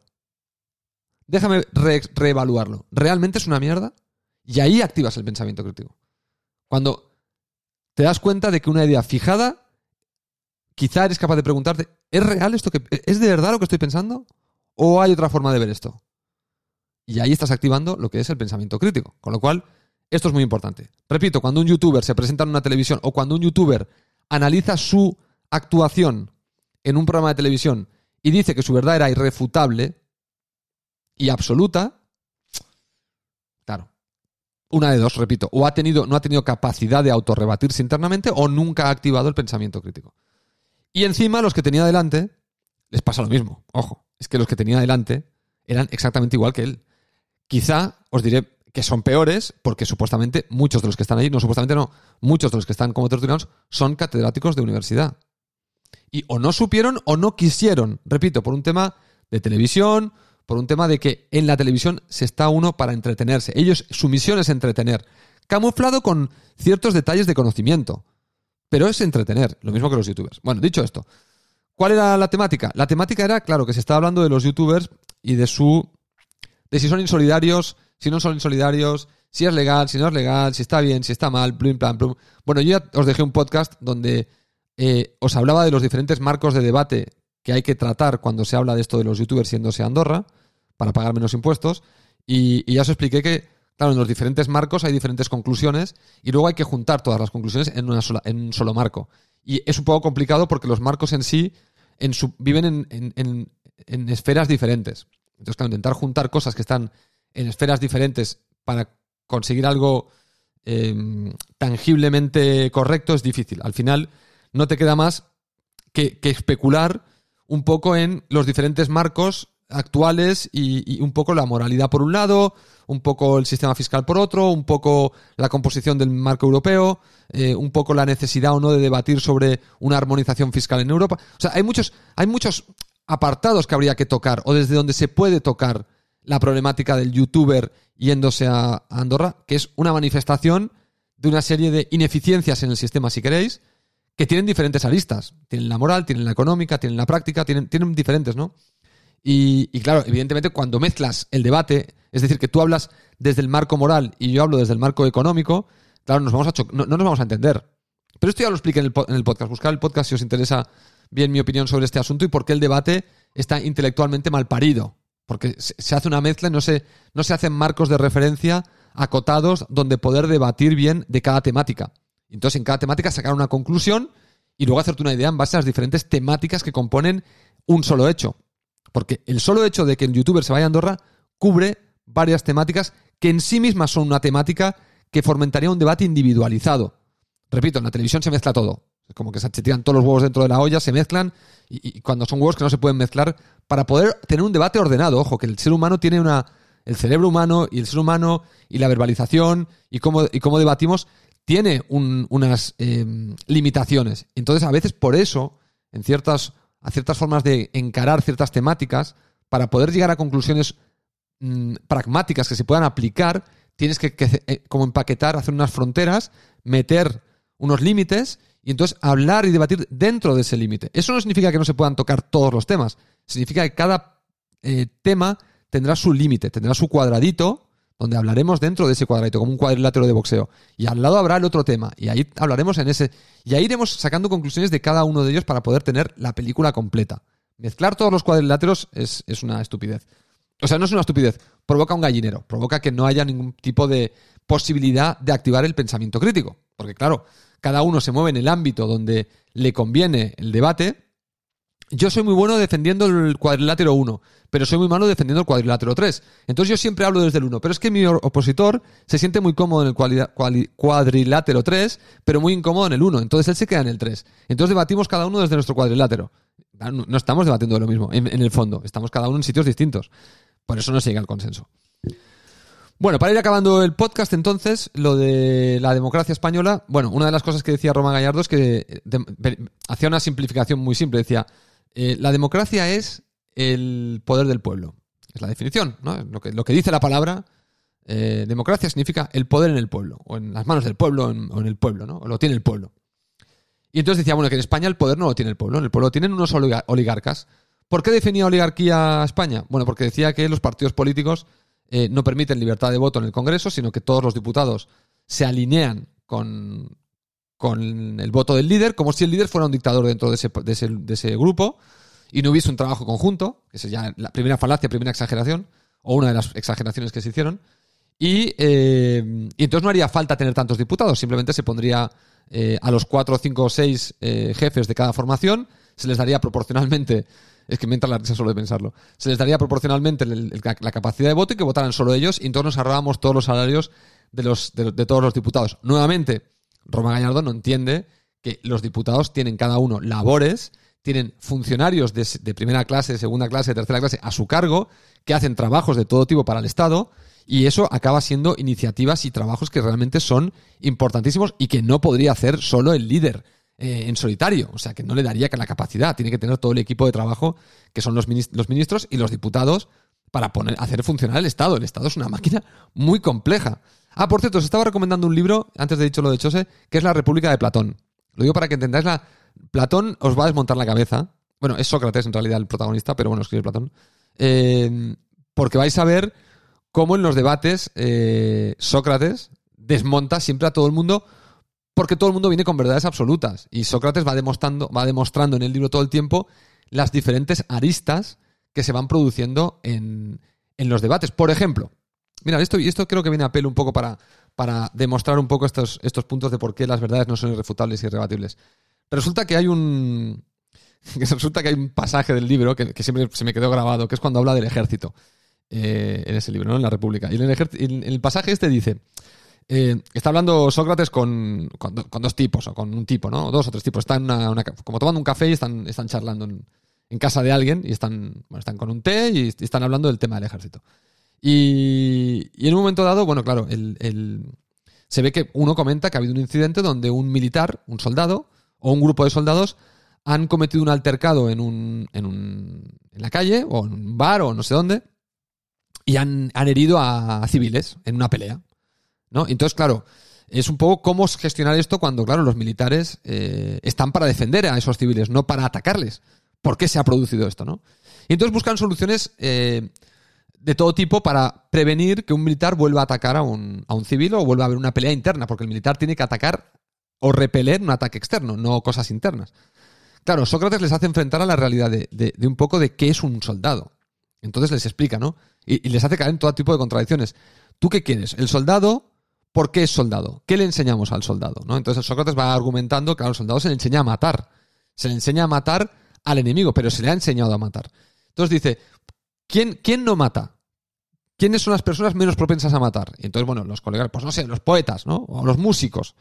Déjame reevaluarlo. ¿Realmente es una mierda? Y ahí activas el pensamiento crítico. Cuando te das cuenta de que una idea fijada, quizá eres capaz de preguntarte, ¿es real esto que es de verdad lo que estoy pensando? ¿O hay otra forma de ver esto? Y ahí estás activando lo que es el pensamiento crítico. Con lo cual, esto es muy importante. Repito, cuando un youtuber se presenta en una televisión o cuando un youtuber analiza su actuación en un programa de televisión y dice que su verdad era irrefutable y absoluta, claro, una de dos, repito, o ha tenido, no ha tenido capacidad de autorrebatirse internamente o nunca ha activado el pensamiento crítico. Y encima los que tenía delante les pasa lo mismo. Ojo, es que los que tenía delante eran exactamente igual que él. Quizá os diré que son peores porque supuestamente muchos de los que están ahí, no supuestamente no, muchos de los que están como tertulianos son catedráticos de universidad. Y o no supieron o no quisieron, repito, por un tema de televisión, por un tema de que en la televisión se está uno para entretenerse. Ellos, su misión es entretener, camuflado con ciertos detalles de conocimiento. Pero es entretener, lo mismo que los youtubers. Bueno, dicho esto, ¿cuál era la temática? La temática era, claro, que se estaba hablando de los youtubers y de su. de si son insolidarios, si no son insolidarios, si es legal, si no es legal, si está bien, si está mal, plum, plan, plum. Bueno, yo ya os dejé un podcast donde eh, os hablaba de los diferentes marcos de debate que hay que tratar cuando se habla de esto de los youtubers yéndose a Andorra para pagar menos impuestos. Y, ya os expliqué que, claro, en los diferentes marcos hay diferentes conclusiones y luego hay que juntar todas las conclusiones en, una sola, en un solo marco. Y es un poco complicado porque los marcos en sí viven en, en esferas diferentes. Entonces, claro, intentar juntar cosas que están en esferas diferentes para conseguir algo em, tangiblemente correcto es difícil. Al final no te queda más que, especular un poco en los diferentes marcos actuales y, un poco la moralidad por un lado, un poco el sistema fiscal por otro, un poco la composición del marco europeo, eh, un poco la necesidad o no de debatir sobre una armonización fiscal en Europa. O sea, hay muchos, hay muchos apartados que habría que tocar o desde donde se puede tocar la problemática del youtuber yéndose a Andorra, que es una manifestación de una serie de ineficiencias en el sistema, si queréis, que tienen diferentes aristas. Tienen la moral, tienen la económica, tienen la práctica, tienen, tienen diferentes, ¿no? Y, claro, evidentemente cuando mezclas el debate, es decir, que tú hablas desde el marco moral y yo hablo desde el marco económico, claro, nos vamos a no, nos vamos a entender. Pero esto ya lo expliqué en el, en el podcast. Buscar el podcast si os interesa bien mi opinión sobre este asunto y por qué el debate está intelectualmente mal parido. Porque se hace una mezcla y no se, no se hacen marcos de referencia acotados donde poder debatir bien de cada temática. Entonces, en cada temática sacar una conclusión y luego hacerte una idea en base a las diferentes temáticas que componen un solo hecho. Porque el solo hecho de que el youtuber se vaya a Andorra cubre varias temáticas que en sí mismas son una temática que fomentaría un debate individualizado. Repito, en la televisión se mezcla todo. Es como que se tiran todos los huevos dentro de la olla, se mezclan y, cuando son huevos que no se pueden mezclar para poder tener un debate ordenado. Ojo, que el ser humano tiene una. El cerebro humano y el ser humano y la verbalización y cómo, y cómo debatimos tiene unas em, limitaciones. Entonces, a veces por eso, en ciertas, a ciertas formas de encarar ciertas temáticas, para poder llegar a conclusiones mm, pragmáticas que se puedan aplicar, tienes que, eh, como empaquetar, hacer unas fronteras, meter unos límites y entonces hablar y debatir dentro de ese límite. Eso no significa que no se puedan tocar todos los temas. Significa que cada eh, tema tendrá su límite, tendrá su cuadradito donde hablaremos dentro de ese cuadradito, como un cuadrilátero de boxeo. Y al lado habrá el otro tema. Y ahí hablaremos en ese. Y ahí iremos sacando conclusiones de cada uno de ellos para poder tener la película completa. Mezclar todos los cuadriláteros es, es una estupidez. O sea, no es una estupidez. Provoca un gallinero. Provoca que no haya ningún tipo de posibilidad de activar el pensamiento crítico. Porque, claro, cada uno se mueve en el ámbito donde le conviene el debate. Yo soy muy bueno defendiendo el cuadrilátero 1, pero soy muy malo defendiendo el cuadrilátero 3. Entonces yo siempre hablo desde el 1, pero es que mi opositor se siente muy cómodo en el cuadrilátero 3, pero muy incómodo en el 1. Entonces él se queda en el 3. Entonces debatimos cada uno desde nuestro cuadrilátero. No estamos debatiendo de lo mismo, en, el fondo. Estamos cada uno en sitios distintos. Por eso no se llega al consenso. Bueno, para ir acabando el podcast, entonces, lo de la democracia española, bueno, una de las cosas que decía Roma Gallardo es que hacía una simplificación muy simple. Decía, eh, la democracia es el poder del pueblo. Es la definición, ¿no? Lo que, dice la palabra, eh, democracia significa el poder en el pueblo, o en las manos del pueblo, o en el pueblo, ¿no? O lo tiene el pueblo. Y entonces decía, bueno, que en España el poder no lo tiene el pueblo, el pueblo lo tienen unos oligar- oligarcas. ¿Por qué definía oligarquía a España? Bueno, porque decía que los partidos políticos eh, no permiten libertad de voto en el Congreso, sino que todos los diputados se alinean con, con el voto del líder, como si el líder fuera un dictador dentro de ese, de ese, de ese grupo y no hubiese un trabajo conjunto, que ya la primera falacia, primera exageración, o una de las exageraciones que se hicieron. Y, eh, entonces no haría falta tener tantos diputados, simplemente se pondría eh, a los cuatro, cinco o seis eh, jefes de cada formación, se les daría proporcionalmente, es que me entra la risa solo de pensarlo, se les daría proporcionalmente la capacidad de voto y que votaran solo ellos, y entonces nos ahorrábamos todos los salarios de, los, de, de todos los diputados. Nuevamente, Roma Gallardo no entiende que los diputados tienen cada uno labores, tienen funcionarios de, de primera clase, segunda clase, tercera clase a su cargo, que hacen trabajos de todo tipo para el Estado, y eso acaba siendo iniciativas y trabajos que realmente son importantísimos y que no podría hacer solo el líder eh, en solitario. O sea, que no le daría la capacidad. Tiene que tener todo el equipo de trabajo, que son los, los ministros y los diputados, para poner, hacer funcionar el Estado. El Estado es una máquina muy compleja. Ah, por cierto, os estaba recomendando un libro, antes de dicho lo de Chose, que es La República de Platón. Lo digo para que entendáis la. Platón os va a desmontar la cabeza. Bueno, es Sócrates en realidad el protagonista, pero bueno, escribe Platón. Eh, porque vais a ver cómo en los debates eh, Sócrates desmonta siempre a todo el mundo porque todo el mundo viene con verdades absolutas. Y Sócrates va demostrando, va demostrando en el libro todo el tiempo las diferentes aristas que se van produciendo en, en los debates. Por ejemplo, mira, esto, y esto creo que viene a pelo un poco para, para demostrar un poco estos, estos puntos de por qué las verdades no son irrefutables y irrebatibles. Resulta que hay un. que resulta que hay un pasaje del libro que, siempre se me quedó grabado, que es cuando habla del ejército. eh, en ese libro, ¿no? En la República. Y en el, en el pasaje este dice. eh, está hablando Sócrates con, con, do- con dos tipos, o con un tipo, ¿no? Dos o tres tipos. Están una- como tomando un café y están, están charlando en, casa de alguien y están, bueno, están con un té y están hablando del tema del ejército. Y, en un momento dado, bueno, claro, el- se ve que uno comenta que ha habido un incidente donde un militar, un soldado o un grupo de soldados han cometido un altercado en, un, en, un, en la calle o en un bar o no sé dónde y han, han herido a civiles en una pelea. ¿no? Entonces, claro, es un poco cómo gestionar esto cuando, claro, los militares eh, están para defender a esos civiles, no para atacarles. ¿Por qué se ha producido esto? ¿no? Y entonces buscan soluciones eh, de todo tipo para prevenir que un militar vuelva a atacar a un, a un civil o vuelva a haber una pelea interna, porque el militar tiene que atacar o repeler un ataque externo, no cosas internas. Claro, Sócrates les hace enfrentar a la realidad de, de- un poco de qué es un soldado. Entonces les explica, ¿no? Y, y les hace caer en todo tipo de contradicciones. ¿Tú qué quieres? ¿El soldado? ¿Por qué es soldado? ¿Qué le enseñamos al soldado? ¿no? Entonces Sócrates va argumentando que al soldado se le enseña a matar. Se le enseña a matar al enemigo, pero se le ha enseñado a matar. Entonces dice, ¿quién, quién no mata? ¿Quiénes son las personas menos propensas a matar? Y entonces, bueno, los colegas, pues no sé, los poetas, ¿no? O los músicos.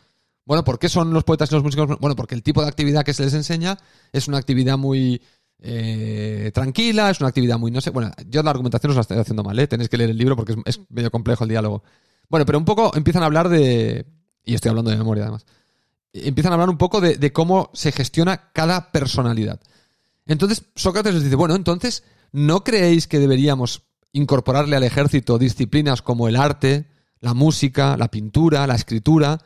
Bueno, ¿por qué son los poetas y los músicos? Bueno, porque el tipo de actividad que se les enseña es una actividad muy eh, tranquila, es una actividad muy, no sé, bueno, yo la argumentación os la estoy haciendo mal, ¿eh? Tenéis que leer el libro porque es, medio complejo el diálogo. Bueno, pero un poco empiezan a hablar de, y estoy hablando de memoria además, empiezan a hablar un poco de, de cómo se gestiona cada personalidad. Entonces Sócrates les dice, bueno, entonces, ¿no creéis que deberíamos incorporarle al ejército disciplinas como el arte, la música, la pintura, la escritura,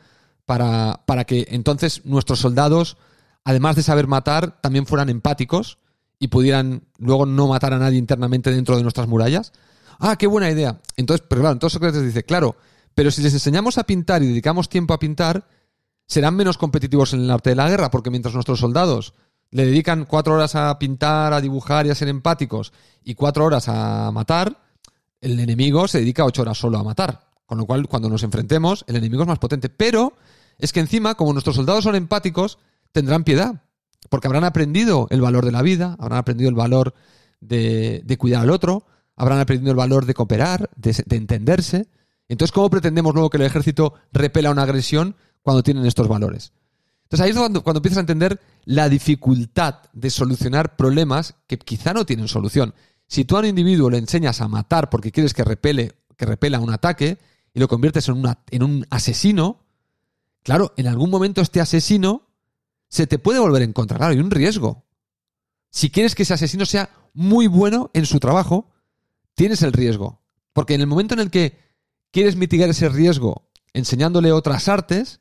para, para que entonces nuestros soldados, además de saber matar, también fueran empáticos y pudieran luego no matar a nadie internamente dentro de nuestras murallas? Ah, qué buena idea. Entonces, pero claro, entonces Sócrates dice, claro, pero si les enseñamos a pintar y dedicamos tiempo a pintar, serán menos competitivos en el arte de la guerra, porque mientras nuestros soldados le dedican cuatro horas a pintar, a dibujar y a ser empáticos, y cuatro horas a matar, el enemigo se dedica ocho horas solo a matar. Con lo cual, cuando nos enfrentemos, el enemigo es más potente. Pero es que encima, como nuestros soldados son empáticos, tendrán piedad. Porque habrán aprendido el valor de la vida, habrán aprendido el valor de, cuidar al otro, habrán aprendido el valor de cooperar, de, de entenderse. Entonces, ¿cómo pretendemos luego que el ejército repela una agresión cuando tienen estos valores? Entonces ahí es cuando, cuando empiezas a entender la dificultad de solucionar problemas que quizá no tienen solución. Si tú a un individuo le enseñas a matar porque quieres que repele, que repela un ataque y lo conviertes en, un asesino, claro, en algún momento este asesino se te puede volver en contra. Claro, hay un riesgo. Si quieres que ese asesino sea muy bueno en su trabajo, tienes el riesgo. Porque en el momento en el que quieres mitigar ese riesgo enseñándole otras artes,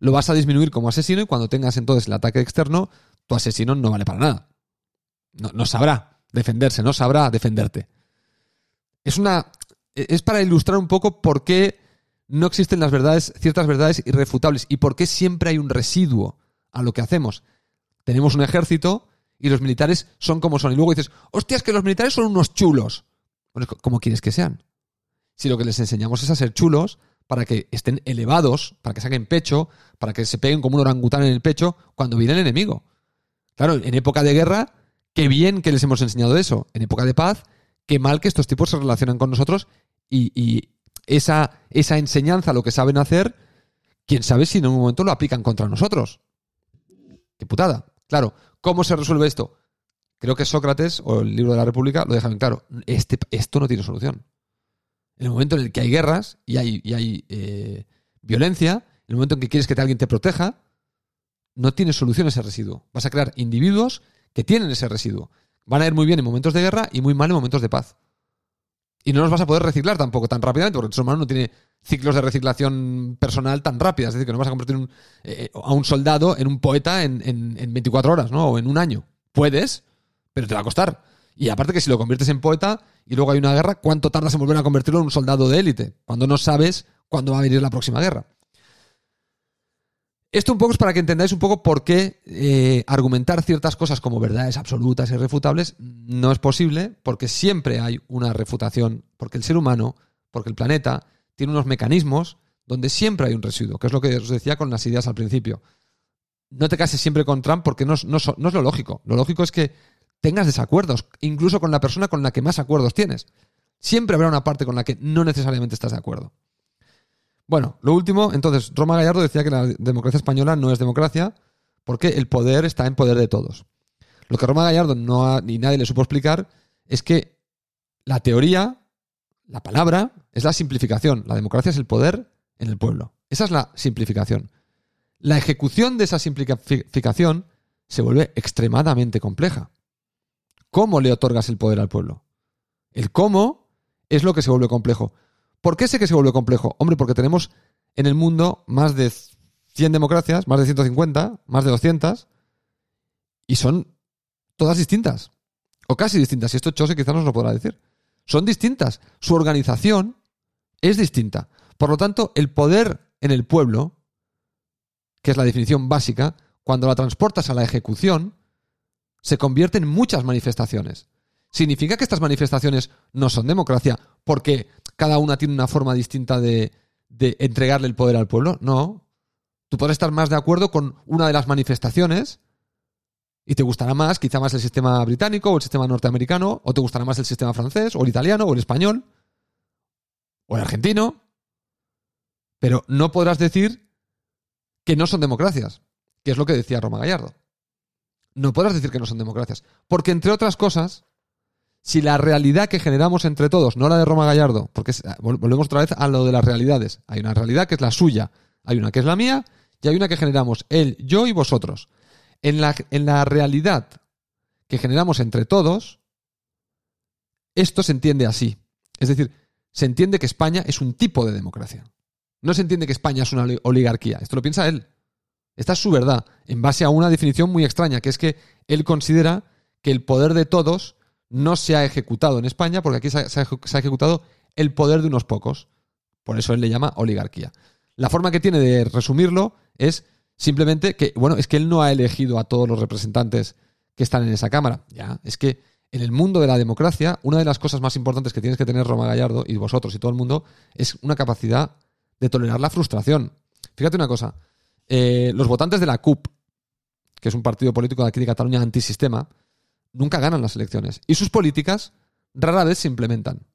lo vas a disminuir como asesino y cuando tengas entonces el ataque externo, tu asesino no vale para nada. No, no sabrá defenderse, no sabrá defenderte. Es una. Es para ilustrar un poco por qué no existen las verdades, ciertas verdades irrefutables y por qué siempre hay un residuo a lo que hacemos. Tenemos un ejército y los militares son como son. Y luego dices, hostias, que los militares son unos chulos. Bueno, ¿cómo quieres que sean? Si lo que les enseñamos es a ser chulos para que estén elevados, para que saquen pecho, para que se peguen como un orangután en el pecho cuando viene el enemigo. Claro, en época de guerra, qué bien que les hemos enseñado eso. En época de paz, qué mal que estos tipos se relacionan con nosotros y, esa, esa enseñanza, lo que saben hacer, quién sabe si en un momento lo aplican contra nosotros. Qué putada. Claro, ¿cómo se resuelve esto? Creo que Sócrates o el libro de la República lo dejan claro. Este, esto no tiene solución. En el momento en el que hay guerras y hay, eh, violencia, en el momento en que quieres que alguien te proteja, no tiene solución ese residuo. Vas a crear individuos que tienen ese residuo. Van a ir muy bien en momentos de guerra y muy mal en momentos de paz. Y no los vas a poder reciclar tampoco tan rápidamente, porque el ser humano no tiene ciclos de reciclación personal tan rápidas. Es decir, que no vas a convertir eh, a un soldado en un poeta en, en 24 horas, ¿no? O en un año. Puedes, pero te va a costar. Y aparte que si lo conviertes en poeta y luego hay una guerra, ¿cuánto tardas en volver a convertirlo en un soldado de élite? Cuando no sabes cuándo va a venir la próxima guerra. Esto un poco es para que entendáis un poco por qué eh, argumentar ciertas cosas como verdades absolutas irrefutables no es posible, porque siempre hay una refutación, porque el ser humano, porque el planeta, tiene unos mecanismos donde siempre hay un residuo, que es lo que os decía con las ideas al principio. No te cases siempre con Trump porque no, no es lo lógico. Lo lógico es que tengas desacuerdos, incluso con la persona con la que más acuerdos tienes. Siempre habrá una parte con la que no necesariamente estás de acuerdo. Bueno, lo último, entonces, Roma Gallardo decía que la democracia española no es democracia porque el poder está en poder de todos. Lo que Roma Gallardo no ni nadie le supo explicar es que la teoría, la palabra, es la simplificación. La democracia es el poder en el pueblo. Esa es la simplificación. La ejecución de esa simplificación se vuelve extremadamente compleja. ¿Cómo le otorgas el poder al pueblo? El cómo es lo que se vuelve complejo. ¿Por qué sé que se vuelve complejo? Hombre, porque tenemos en el mundo más de 100 democracias, más de 150, más de 200, y son todas distintas. O casi distintas. Y esto Chose quizás nos lo podrá decir. Son distintas. Su organización es distinta. Por lo tanto, el poder en el pueblo, que es la definición básica, cuando la transportas a la ejecución, se convierte en muchas manifestaciones. ¿Significa que estas manifestaciones no son democracia porque cada una tiene una forma distinta de, entregarle el poder al pueblo? No. Tú puedes estar más de acuerdo con una de las manifestaciones y te gustará más, quizá más el sistema británico o el sistema norteamericano, o te gustará más el sistema francés o el italiano o el español o el argentino, pero no podrás decir que no son democracias, que es lo que decía Roma Gallardo. No podrás decir que no son democracias, porque entre otras cosas, si la realidad que generamos entre todos, no la de Roma Gallardo, porque volvemos otra vez a lo de las realidades, hay una realidad que es la suya, hay una que es la mía y hay una que generamos él, yo y vosotros. En la, en la realidad que generamos entre todos, esto se entiende así. Es decir, se entiende que España es un tipo de democracia. No se entiende que España es una oligarquía. Esto lo piensa él. Esta es su verdad, en base a una definición muy extraña, que es que él considera que el poder de todos no se ha ejecutado en España porque aquí se ha, ejecutado el poder de unos pocos. Por eso él le llama oligarquía. La forma que tiene de resumirlo es simplemente que, bueno, es que él no ha elegido a todos los representantes que están en esa Cámara. Ya, es que en el mundo de la democracia, una de las cosas más importantes que tienes que tener Roma Gallardo y vosotros y todo el mundo es una capacidad de tolerar la frustración. Fíjate una cosa, eh, los votantes de la CUP, que es un partido político de aquí de Cataluña antisistema, nunca ganan las elecciones. Y sus políticas rara vez se implementan.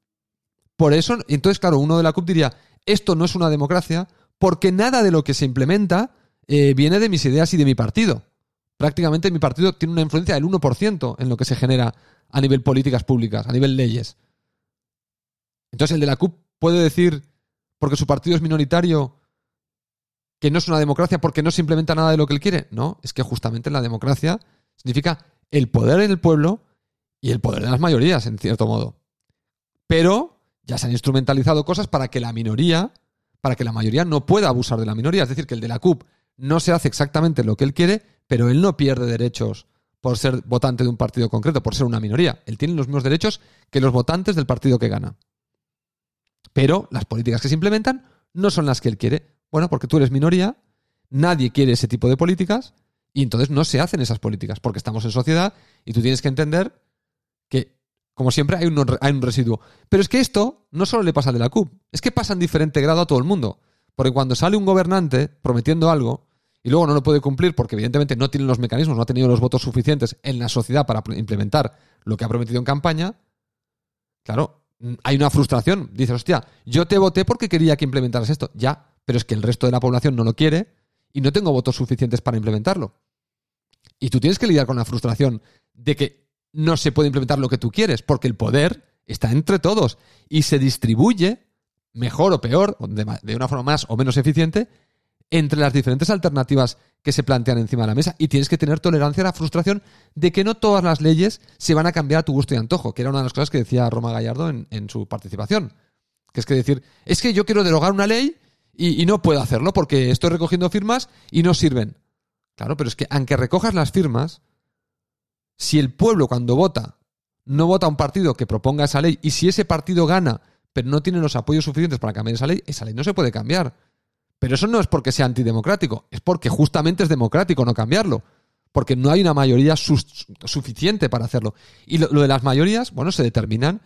Por eso, entonces, claro, uno de la CUP diría, esto no es una democracia porque nada de lo que se implementa eh, viene de mis ideas y de mi partido. Prácticamente mi partido tiene una influencia del 1% en lo que se genera a nivel políticas públicas, a nivel leyes. Entonces el de la CUP puede decir, porque su partido es minoritario, que no es una democracia porque no se implementa nada de lo que él quiere. No, es que justamente la democracia significa el poder en el pueblo y el poder de las mayorías, en cierto modo. Pero ya se han instrumentalizado cosas para que la minoría, para que la mayoría no pueda abusar de la minoría. Es decir, que el de la CUP no se hace exactamente lo que él quiere, pero él no pierde derechos por ser votante de un partido concreto, por ser una minoría. Él tiene los mismos derechos que los votantes del partido que gana. Pero las políticas que se implementan no son las que él quiere. Bueno, porque tú eres minoría, nadie quiere ese tipo de políticas y entonces no se hacen esas políticas, porque estamos en sociedad y tú tienes que entender que, como siempre, hay un, hay un residuo. Pero es que esto no solo le pasa al de la CUP, es que pasa en diferente grado a todo el mundo. Porque cuando sale un gobernante prometiendo algo, y luego no lo puede cumplir porque evidentemente no tiene los mecanismos, no ha tenido los votos suficientes en la sociedad para implementar lo que ha prometido en campaña, claro, mm, hay una frustración. Dices, hostia, yo te voté porque quería que implementaras esto. Ya, pero es que el resto de la población no lo quiere y no tengo votos suficientes para implementarlo. Y tú tienes que lidiar con la frustración de que no se puede implementar lo que tú quieres, porque el poder está entre todos y se distribuye mejor o peor, de una forma más o menos eficiente, entre las diferentes alternativas que se plantean encima de la mesa y tienes que tener tolerancia a la frustración de que no todas las leyes se van a cambiar a tu gusto y antojo, que era una de las cosas que decía Roma Gallardo en, su participación. Que es que decir, es que yo quiero derogar una ley y, no puedo hacerlo porque estoy recogiendo firmas y no sirven. Claro, pero es que aunque recojas las firmas, si el pueblo cuando vota no vota un partido que proponga esa ley y si ese partido gana pero no tiene los apoyos suficientes para cambiar esa ley, esa ley no se puede cambiar. Pero eso no es porque sea antidemocrático, es porque justamente es democrático no cambiarlo. Porque no hay una mayoría suficiente para hacerlo. Y lo, de las mayorías, bueno, se determinan.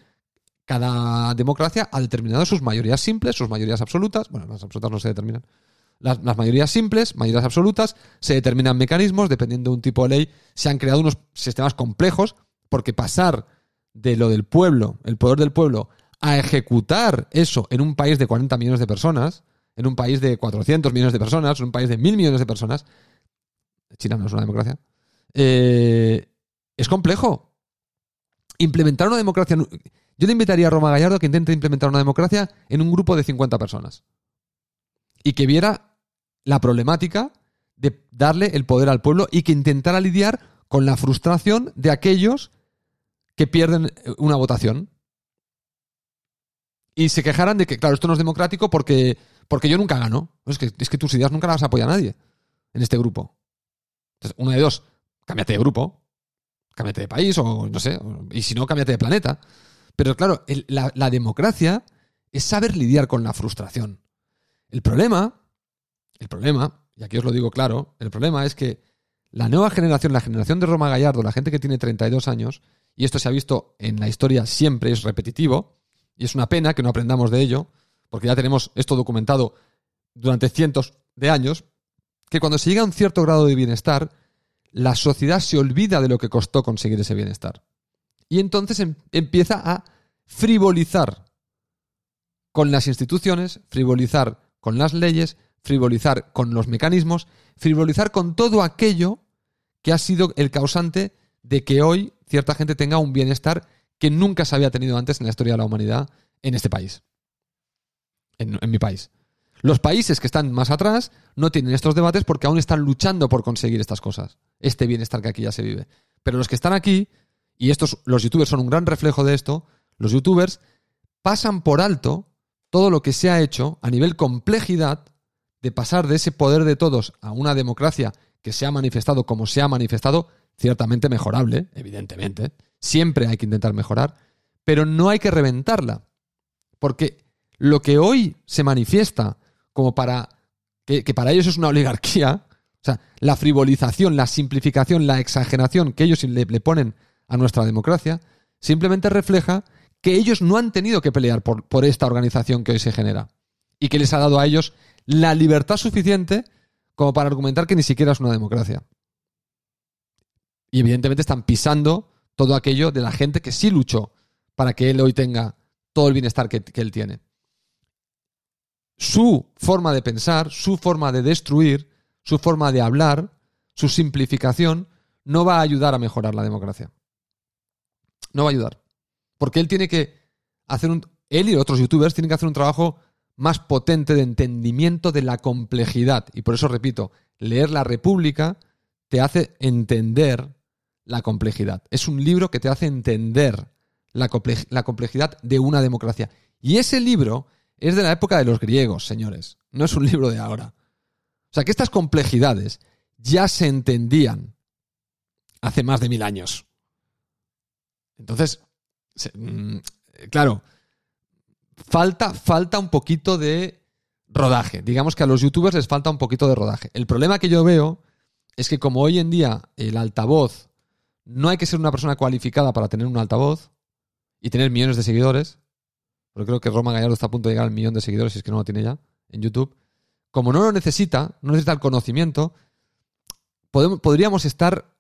Cada democracia ha determinado sus mayorías simples, sus mayorías absolutas. Bueno, las absolutas no se determinan. Las, mayorías simples, mayorías absolutas, se determinan mecanismos, dependiendo de un tipo de ley. Se han creado unos sistemas complejos, porque pasar de lo del pueblo, el poder del pueblo, a ejecutar eso en un país de 40 millones de personas, en un país de 400 millones de personas, en un país de mil millones de personas, China no es una democracia, eh, es complejo. Implementar una democracia... Yo le invitaría a Roma Gallardo que intente implementar una democracia en un grupo de 50 personas. Y que viera la problemática de darle el poder al pueblo y que intentara lidiar con la frustración de aquellos que pierden una votación. Y se quejaran de que, claro, esto no es democrático porque porque yo nunca gano. Es que, es que tus ideas nunca las apoya a nadie en este grupo. Entonces, una de dos, cámbiate de grupo, cámbiate de país o no sé, y si no, cámbiate de planeta. Pero claro, la, la democracia es saber lidiar con la frustración. El problema, el problema, y aquí os lo digo claro, el problema es que la nueva generación, la generación de Roma Gallardo, la gente que tiene 32 años, y esto se ha visto en la historia siempre, es repetitivo, y es una pena que no aprendamos de ello, porque ya tenemos esto documentado durante cientos de años, que cuando se llega a un cierto grado de bienestar, la sociedad se olvida de lo que costó conseguir ese bienestar. Y entonces em, empieza a frivolizar con las instituciones, frivolizar con las leyes, frivolizar con los mecanismos, frivolizar con todo aquello que ha sido el causante de que hoy cierta gente tenga un bienestar que nunca se había tenido antes en la historia de la humanidad en este país en, mi país. Los países que están más atrás no tienen estos debates porque aún están luchando por conseguir estas cosas, este bienestar que aquí ya se vive. Pero los que están aquí, y estos, los youtubers son un gran reflejo de esto, los youtubers pasan por alto todo lo que se ha hecho a nivel complejidad de pasar de ese poder de todos a una democracia que se ha manifestado como se ha manifestado, ciertamente mejorable, evidentemente. Siempre hay que intentar mejorar, pero no hay que reventarla. Porque lo que hoy se manifiesta como para que, para ellos es una oligarquía, o sea, la frivolización, la simplificación, la exageración que ellos le, ponen a nuestra democracia, simplemente refleja que ellos no han tenido que pelear por, esta organización que hoy se genera y que les ha dado a ellos la libertad suficiente como para argumentar que ni siquiera es una democracia. Y evidentemente están pisando todo aquello de la gente que sí luchó para que él hoy tenga todo el bienestar que él tiene su forma de pensar, su forma de destruir, su forma de hablar, su simplificación, no va a ayudar a mejorar la democracia. No va a ayudar. Porque él tiene que hacer un. Él y otros youtubers tienen que hacer un trabajo más potente de entendimiento de la complejidad. Y por eso repito, leer La República te hace entender la complejidad. Es un libro que te hace entender la, complejidad de una democracia. Y ese libro es de la época de los griegos, señores. No es un libro de ahora. O sea que estas complejidades ya se entendían hace más de mil años. Entonces, claro, falta, falta un poquito de rodaje. Digamos que a los youtubers les falta un poquito de rodaje. El problema que yo veo es que como hoy en día el altavoz, no hay que ser una persona cualificada para tener un altavoz y tener millones de seguidores, porque creo que Roma Gallardo está a punto de llegar al millón de seguidores, si es que no lo tiene ya, en YouTube. Como no lo necesita, no necesita el conocimiento, podríamos estar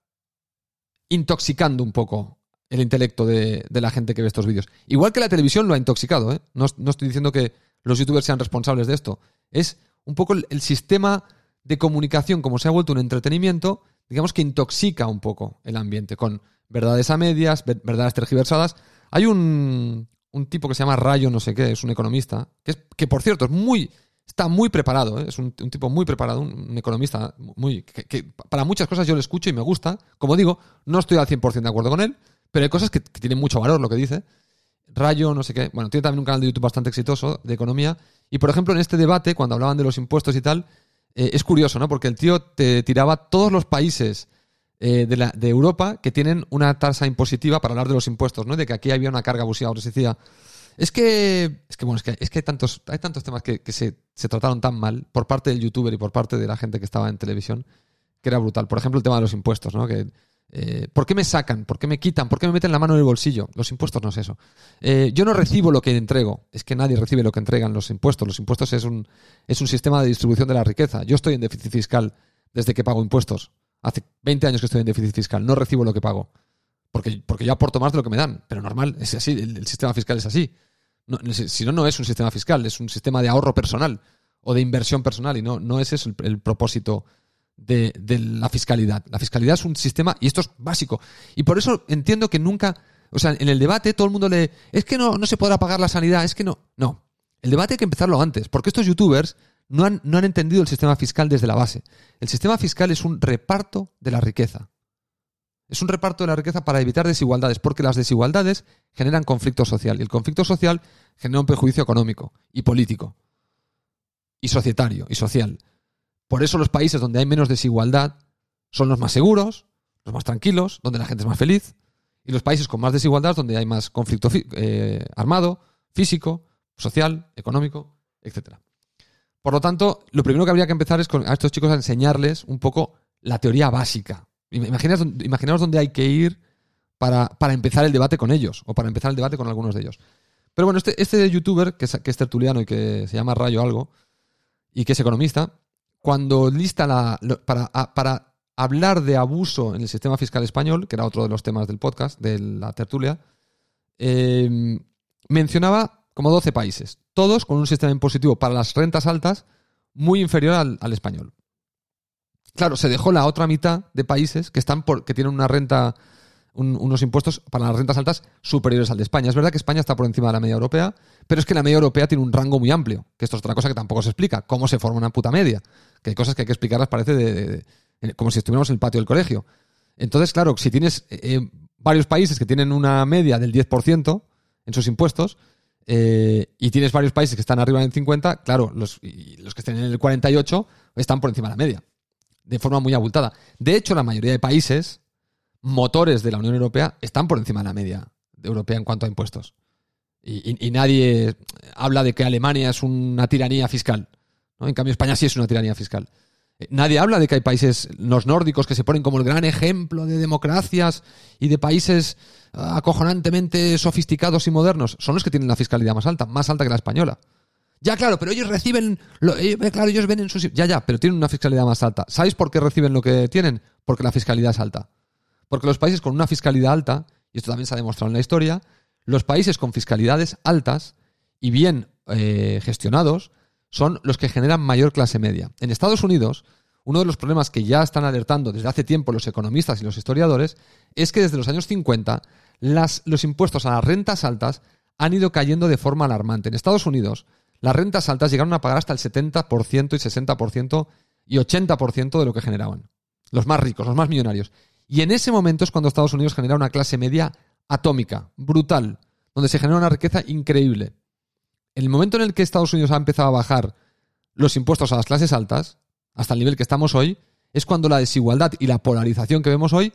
intoxicando un poco el intelecto de, la gente que ve estos vídeos. Igual que la televisión lo ha intoxicado, ¿eh? no, estoy diciendo que los youtubers sean responsables de esto. Es un poco el, sistema de comunicación, como se ha vuelto un entretenimiento, digamos que intoxica un poco el ambiente con verdades a medias, verdades tergiversadas. Hay un, un tipo que se llama Rayo, no sé qué, es un economista, que, es, que por cierto es muy, está muy preparado, ¿eh? es un, tipo muy preparado, un, economista muy, que, para muchas cosas yo le escucho y me gusta. Como digo, no estoy al 100% de acuerdo con él, pero hay cosas que, tienen mucho valor lo que dice. Rayo, no sé qué. Bueno, tiene también un canal de YouTube bastante exitoso de economía. Y por ejemplo, en este debate, cuando hablaban de los impuestos y tal, eh, es curioso, ¿no? Porque el tío te tiraba todos los países eh, de, la, de, Europa que tienen una tasa impositiva para hablar de los impuestos, ¿no? De que aquí había una carga abusiva. Ahora se decía, es que, es que bueno, es que, es que hay, tantos, hay tantos temas que, se, se, trataron tan mal por parte del youtuber y por parte de la gente que estaba en televisión que era brutal. Por ejemplo, el tema de los impuestos, ¿no? Que, eh, ¿Por qué me sacan? ¿Por qué me quitan? ¿Por qué me meten la mano en el bolsillo? Los impuestos no es eso. Eh, yo no recibo lo que entrego. Es que nadie recibe lo que entregan los impuestos. Los impuestos es un, es un sistema de distribución de la riqueza. Yo estoy en déficit fiscal desde que pago impuestos. Hace 20 años que estoy en déficit fiscal. No recibo lo que pago. Porque, porque yo aporto más de lo que me dan. Pero normal, es así. El, sistema fiscal es así. si no, no es un sistema fiscal. Es un sistema de ahorro personal o de inversión personal. Y no, no es el propósito de, la fiscalidad. La fiscalidad es un sistema, y esto es básico. Y por eso entiendo que nunca, o sea, en el debate todo el mundo le, es que no, no se podrá pagar la sanidad, es que no. No. El debate hay que empezarlo antes, porque estos youtubers no han, no han entendido el sistema fiscal desde la base. El sistema fiscal es un reparto de la riqueza. Es un reparto de la riqueza para evitar desigualdades, porque las desigualdades generan conflicto social y el conflicto social genera un perjuicio económico y político y societario y social. Por eso los países donde hay menos desigualdad son los más seguros, los más tranquilos, donde la gente es más feliz. Y los países con más desigualdad donde hay más conflicto eh, armado, físico, social, económico, etc. Por lo tanto, lo primero que habría que empezar es con a estos chicos a enseñarles un poco la teoría básica. Imaginaos, dónde hay que ir para, empezar el debate con ellos, o para empezar el debate con algunos de ellos. Pero bueno, este, este youtuber, que es tertuliano y que se llama Rayo Algo, y que es economista, cuando lista la, para, para hablar de abuso en el sistema fiscal español, que era otro de los temas del podcast, de la tertulia, eh, mencionaba como 12 países, todos con un sistema impositivo para las rentas altas muy inferior al, español. Claro, se dejó la otra mitad de países que están por, que tienen una renta unos impuestos para las rentas altas superiores al de España. Es verdad que España está por encima de la media europea, pero es que la media europea tiene un rango muy amplio, que esto es otra cosa que tampoco se explica, cómo se forma una puta media, que hay cosas que hay que explicarlas parece de, como si estuviéramos en el patio del colegio. Entonces, claro, si tienes eh, eh, varios países que tienen una media del 10% en sus impuestos, eh, y tienes varios países que están arriba del 50, claro, los, los que estén en el 48 están por encima de la media, de forma muy abultada. De hecho, la mayoría de países motores de la Unión Europea están por encima de la media europea en cuanto a impuestos. Y, nadie habla de que Alemania es una tiranía fiscal. En cambio, España sí es una tiranía fiscal. Eh, nadie habla de que hay países, los nórdicos, que se ponen como el gran ejemplo de democracias y de países ah, acojonantemente sofisticados y modernos. Son los que tienen la fiscalidad más alta, más alta que la española. Ya, claro, pero ellos reciben. Eh, claro, ellos ven en sus. Ya, ya, pero tienen una fiscalidad más alta. ¿Sabéis por qué reciben lo que tienen? Porque la fiscalidad es alta. Porque los países con una fiscalidad alta, y esto también se ha demostrado en la historia, los países con fiscalidades altas y bien eh, gestionados son los que generan mayor clase media. En Estados Unidos, uno de los problemas que ya están alertando desde hace tiempo los economistas y los historiadores es que desde los años 50 las, los impuestos a las rentas altas han ido cayendo de forma alarmante. En Estados Unidos, las rentas altas llegaron a pagar hasta el 70% y 60% y 80% de lo que generaban. Los más ricos, los más millonarios. Y en ese momento es cuando Estados Unidos genera una clase media atómica, brutal, donde se genera una riqueza increíble. El momento en el que Estados Unidos ha empezado a bajar los impuestos a las clases altas, hasta el nivel que estamos hoy, es cuando la desigualdad y la polarización que vemos hoy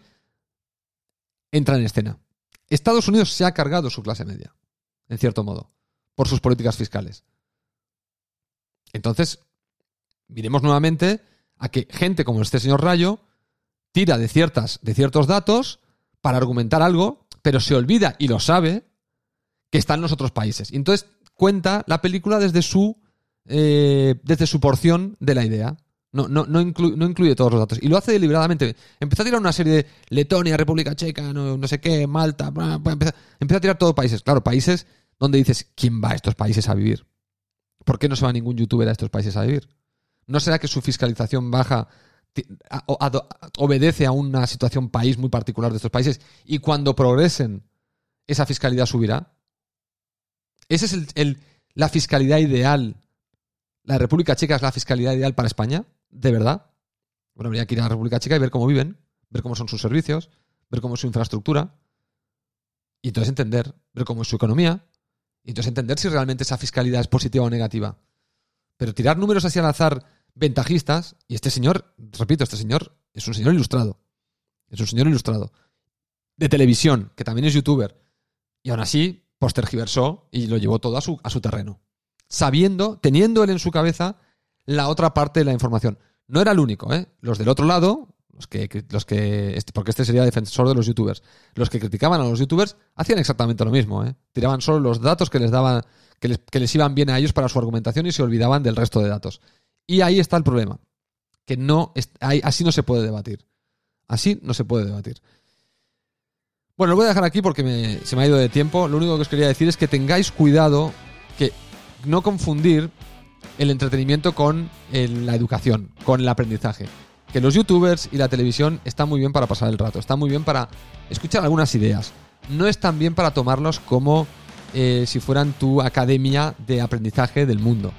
entra en escena. Estados Unidos se ha cargado su clase media, en cierto modo, por sus políticas fiscales. Entonces, miremos nuevamente a que gente como este señor Rayo tira de, ciertas, de ciertos datos para argumentar algo, pero se olvida y lo sabe que está en los otros países. Y entonces cuenta la película desde su, eh, desde su porción de la idea. No, no, no, incluye todos los datos. Y lo hace deliberadamente. Empezó a tirar una serie de Letonia, República Checa, no, sé qué, Malta. empieza, empieza, a tirar todos países. Claro, países donde dices, ¿quién va a estos países a vivir? ¿Por qué no se va ningún youtuber a estos países a vivir? ¿No será que su fiscalización baja obedece a una situación país muy particular de estos países y cuando progresen esa fiscalidad subirá? ¿Esa es el, la fiscalidad ideal? ¿La República Checa es la fiscalidad ideal para España? ¿De verdad? Bueno, habría que ir a la República Checa y ver cómo viven, ver cómo son sus servicios, ver cómo es su infraestructura, y entonces entender, ver cómo es su economía, y entonces entender si realmente esa fiscalidad es positiva o negativa. Pero tirar números así al azar ventajistas, y este señor, repito, este señor es un señor ilustrado. Es un señor ilustrado. De televisión, que también es youtuber. Y aún así, postergiversó y lo llevó todo a su, a su terreno. Sabiendo, teniendo él en su cabeza la otra parte de la información. No era el único, ¿eh? Los del otro lado, los que, los que este, porque este sería defensor de los youtubers, los que criticaban a los youtubers hacían exactamente lo mismo, ¿eh? Tiraban solo los datos que les daban, que les, que les iban bien a ellos para su argumentación y se olvidaban del resto de datos. Y ahí está el problema, que no, así no se puede debatir. Así no se puede debatir. Bueno, lo voy a dejar aquí porque se me ha ido de tiempo. Lo único que os quería decir es que tengáis cuidado, que no confundir el entretenimiento con la educación, con el aprendizaje. Que los youtubers y la televisión están muy bien para pasar el rato, están muy bien para escuchar algunas ideas. No están bien para tomarlos como eh, si fueran tu academia de aprendizaje del mundo.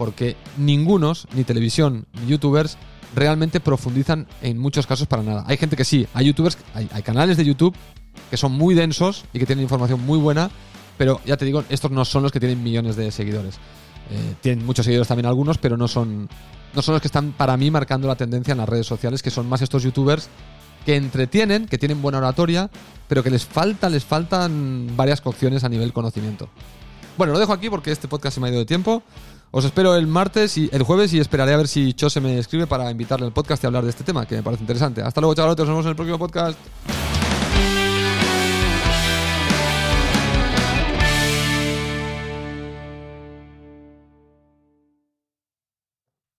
Porque ningunos, ni televisión, ni youtubers, realmente profundizan en muchos casos para nada. Hay gente que sí, hay youtubers, hay, canales de YouTube que son muy densos y que tienen información muy buena, pero ya te digo, estos no son los que tienen millones de seguidores. Eh, tienen muchos seguidores también algunos, pero no son, no son los que están para mí marcando la tendencia en las redes sociales, que son más estos youtubers que entretienen, que tienen buena oratoria, pero que les falta, les faltan varias cocciones a nivel conocimiento. Bueno, lo dejo aquí porque este podcast se me ha ido de tiempo. Os espero el martes y el jueves y esperaré a ver si Cho se me escribe para invitarle al podcast y hablar de este tema, que me parece interesante. Hasta luego, chavalotes. Nos vemos en el próximo podcast.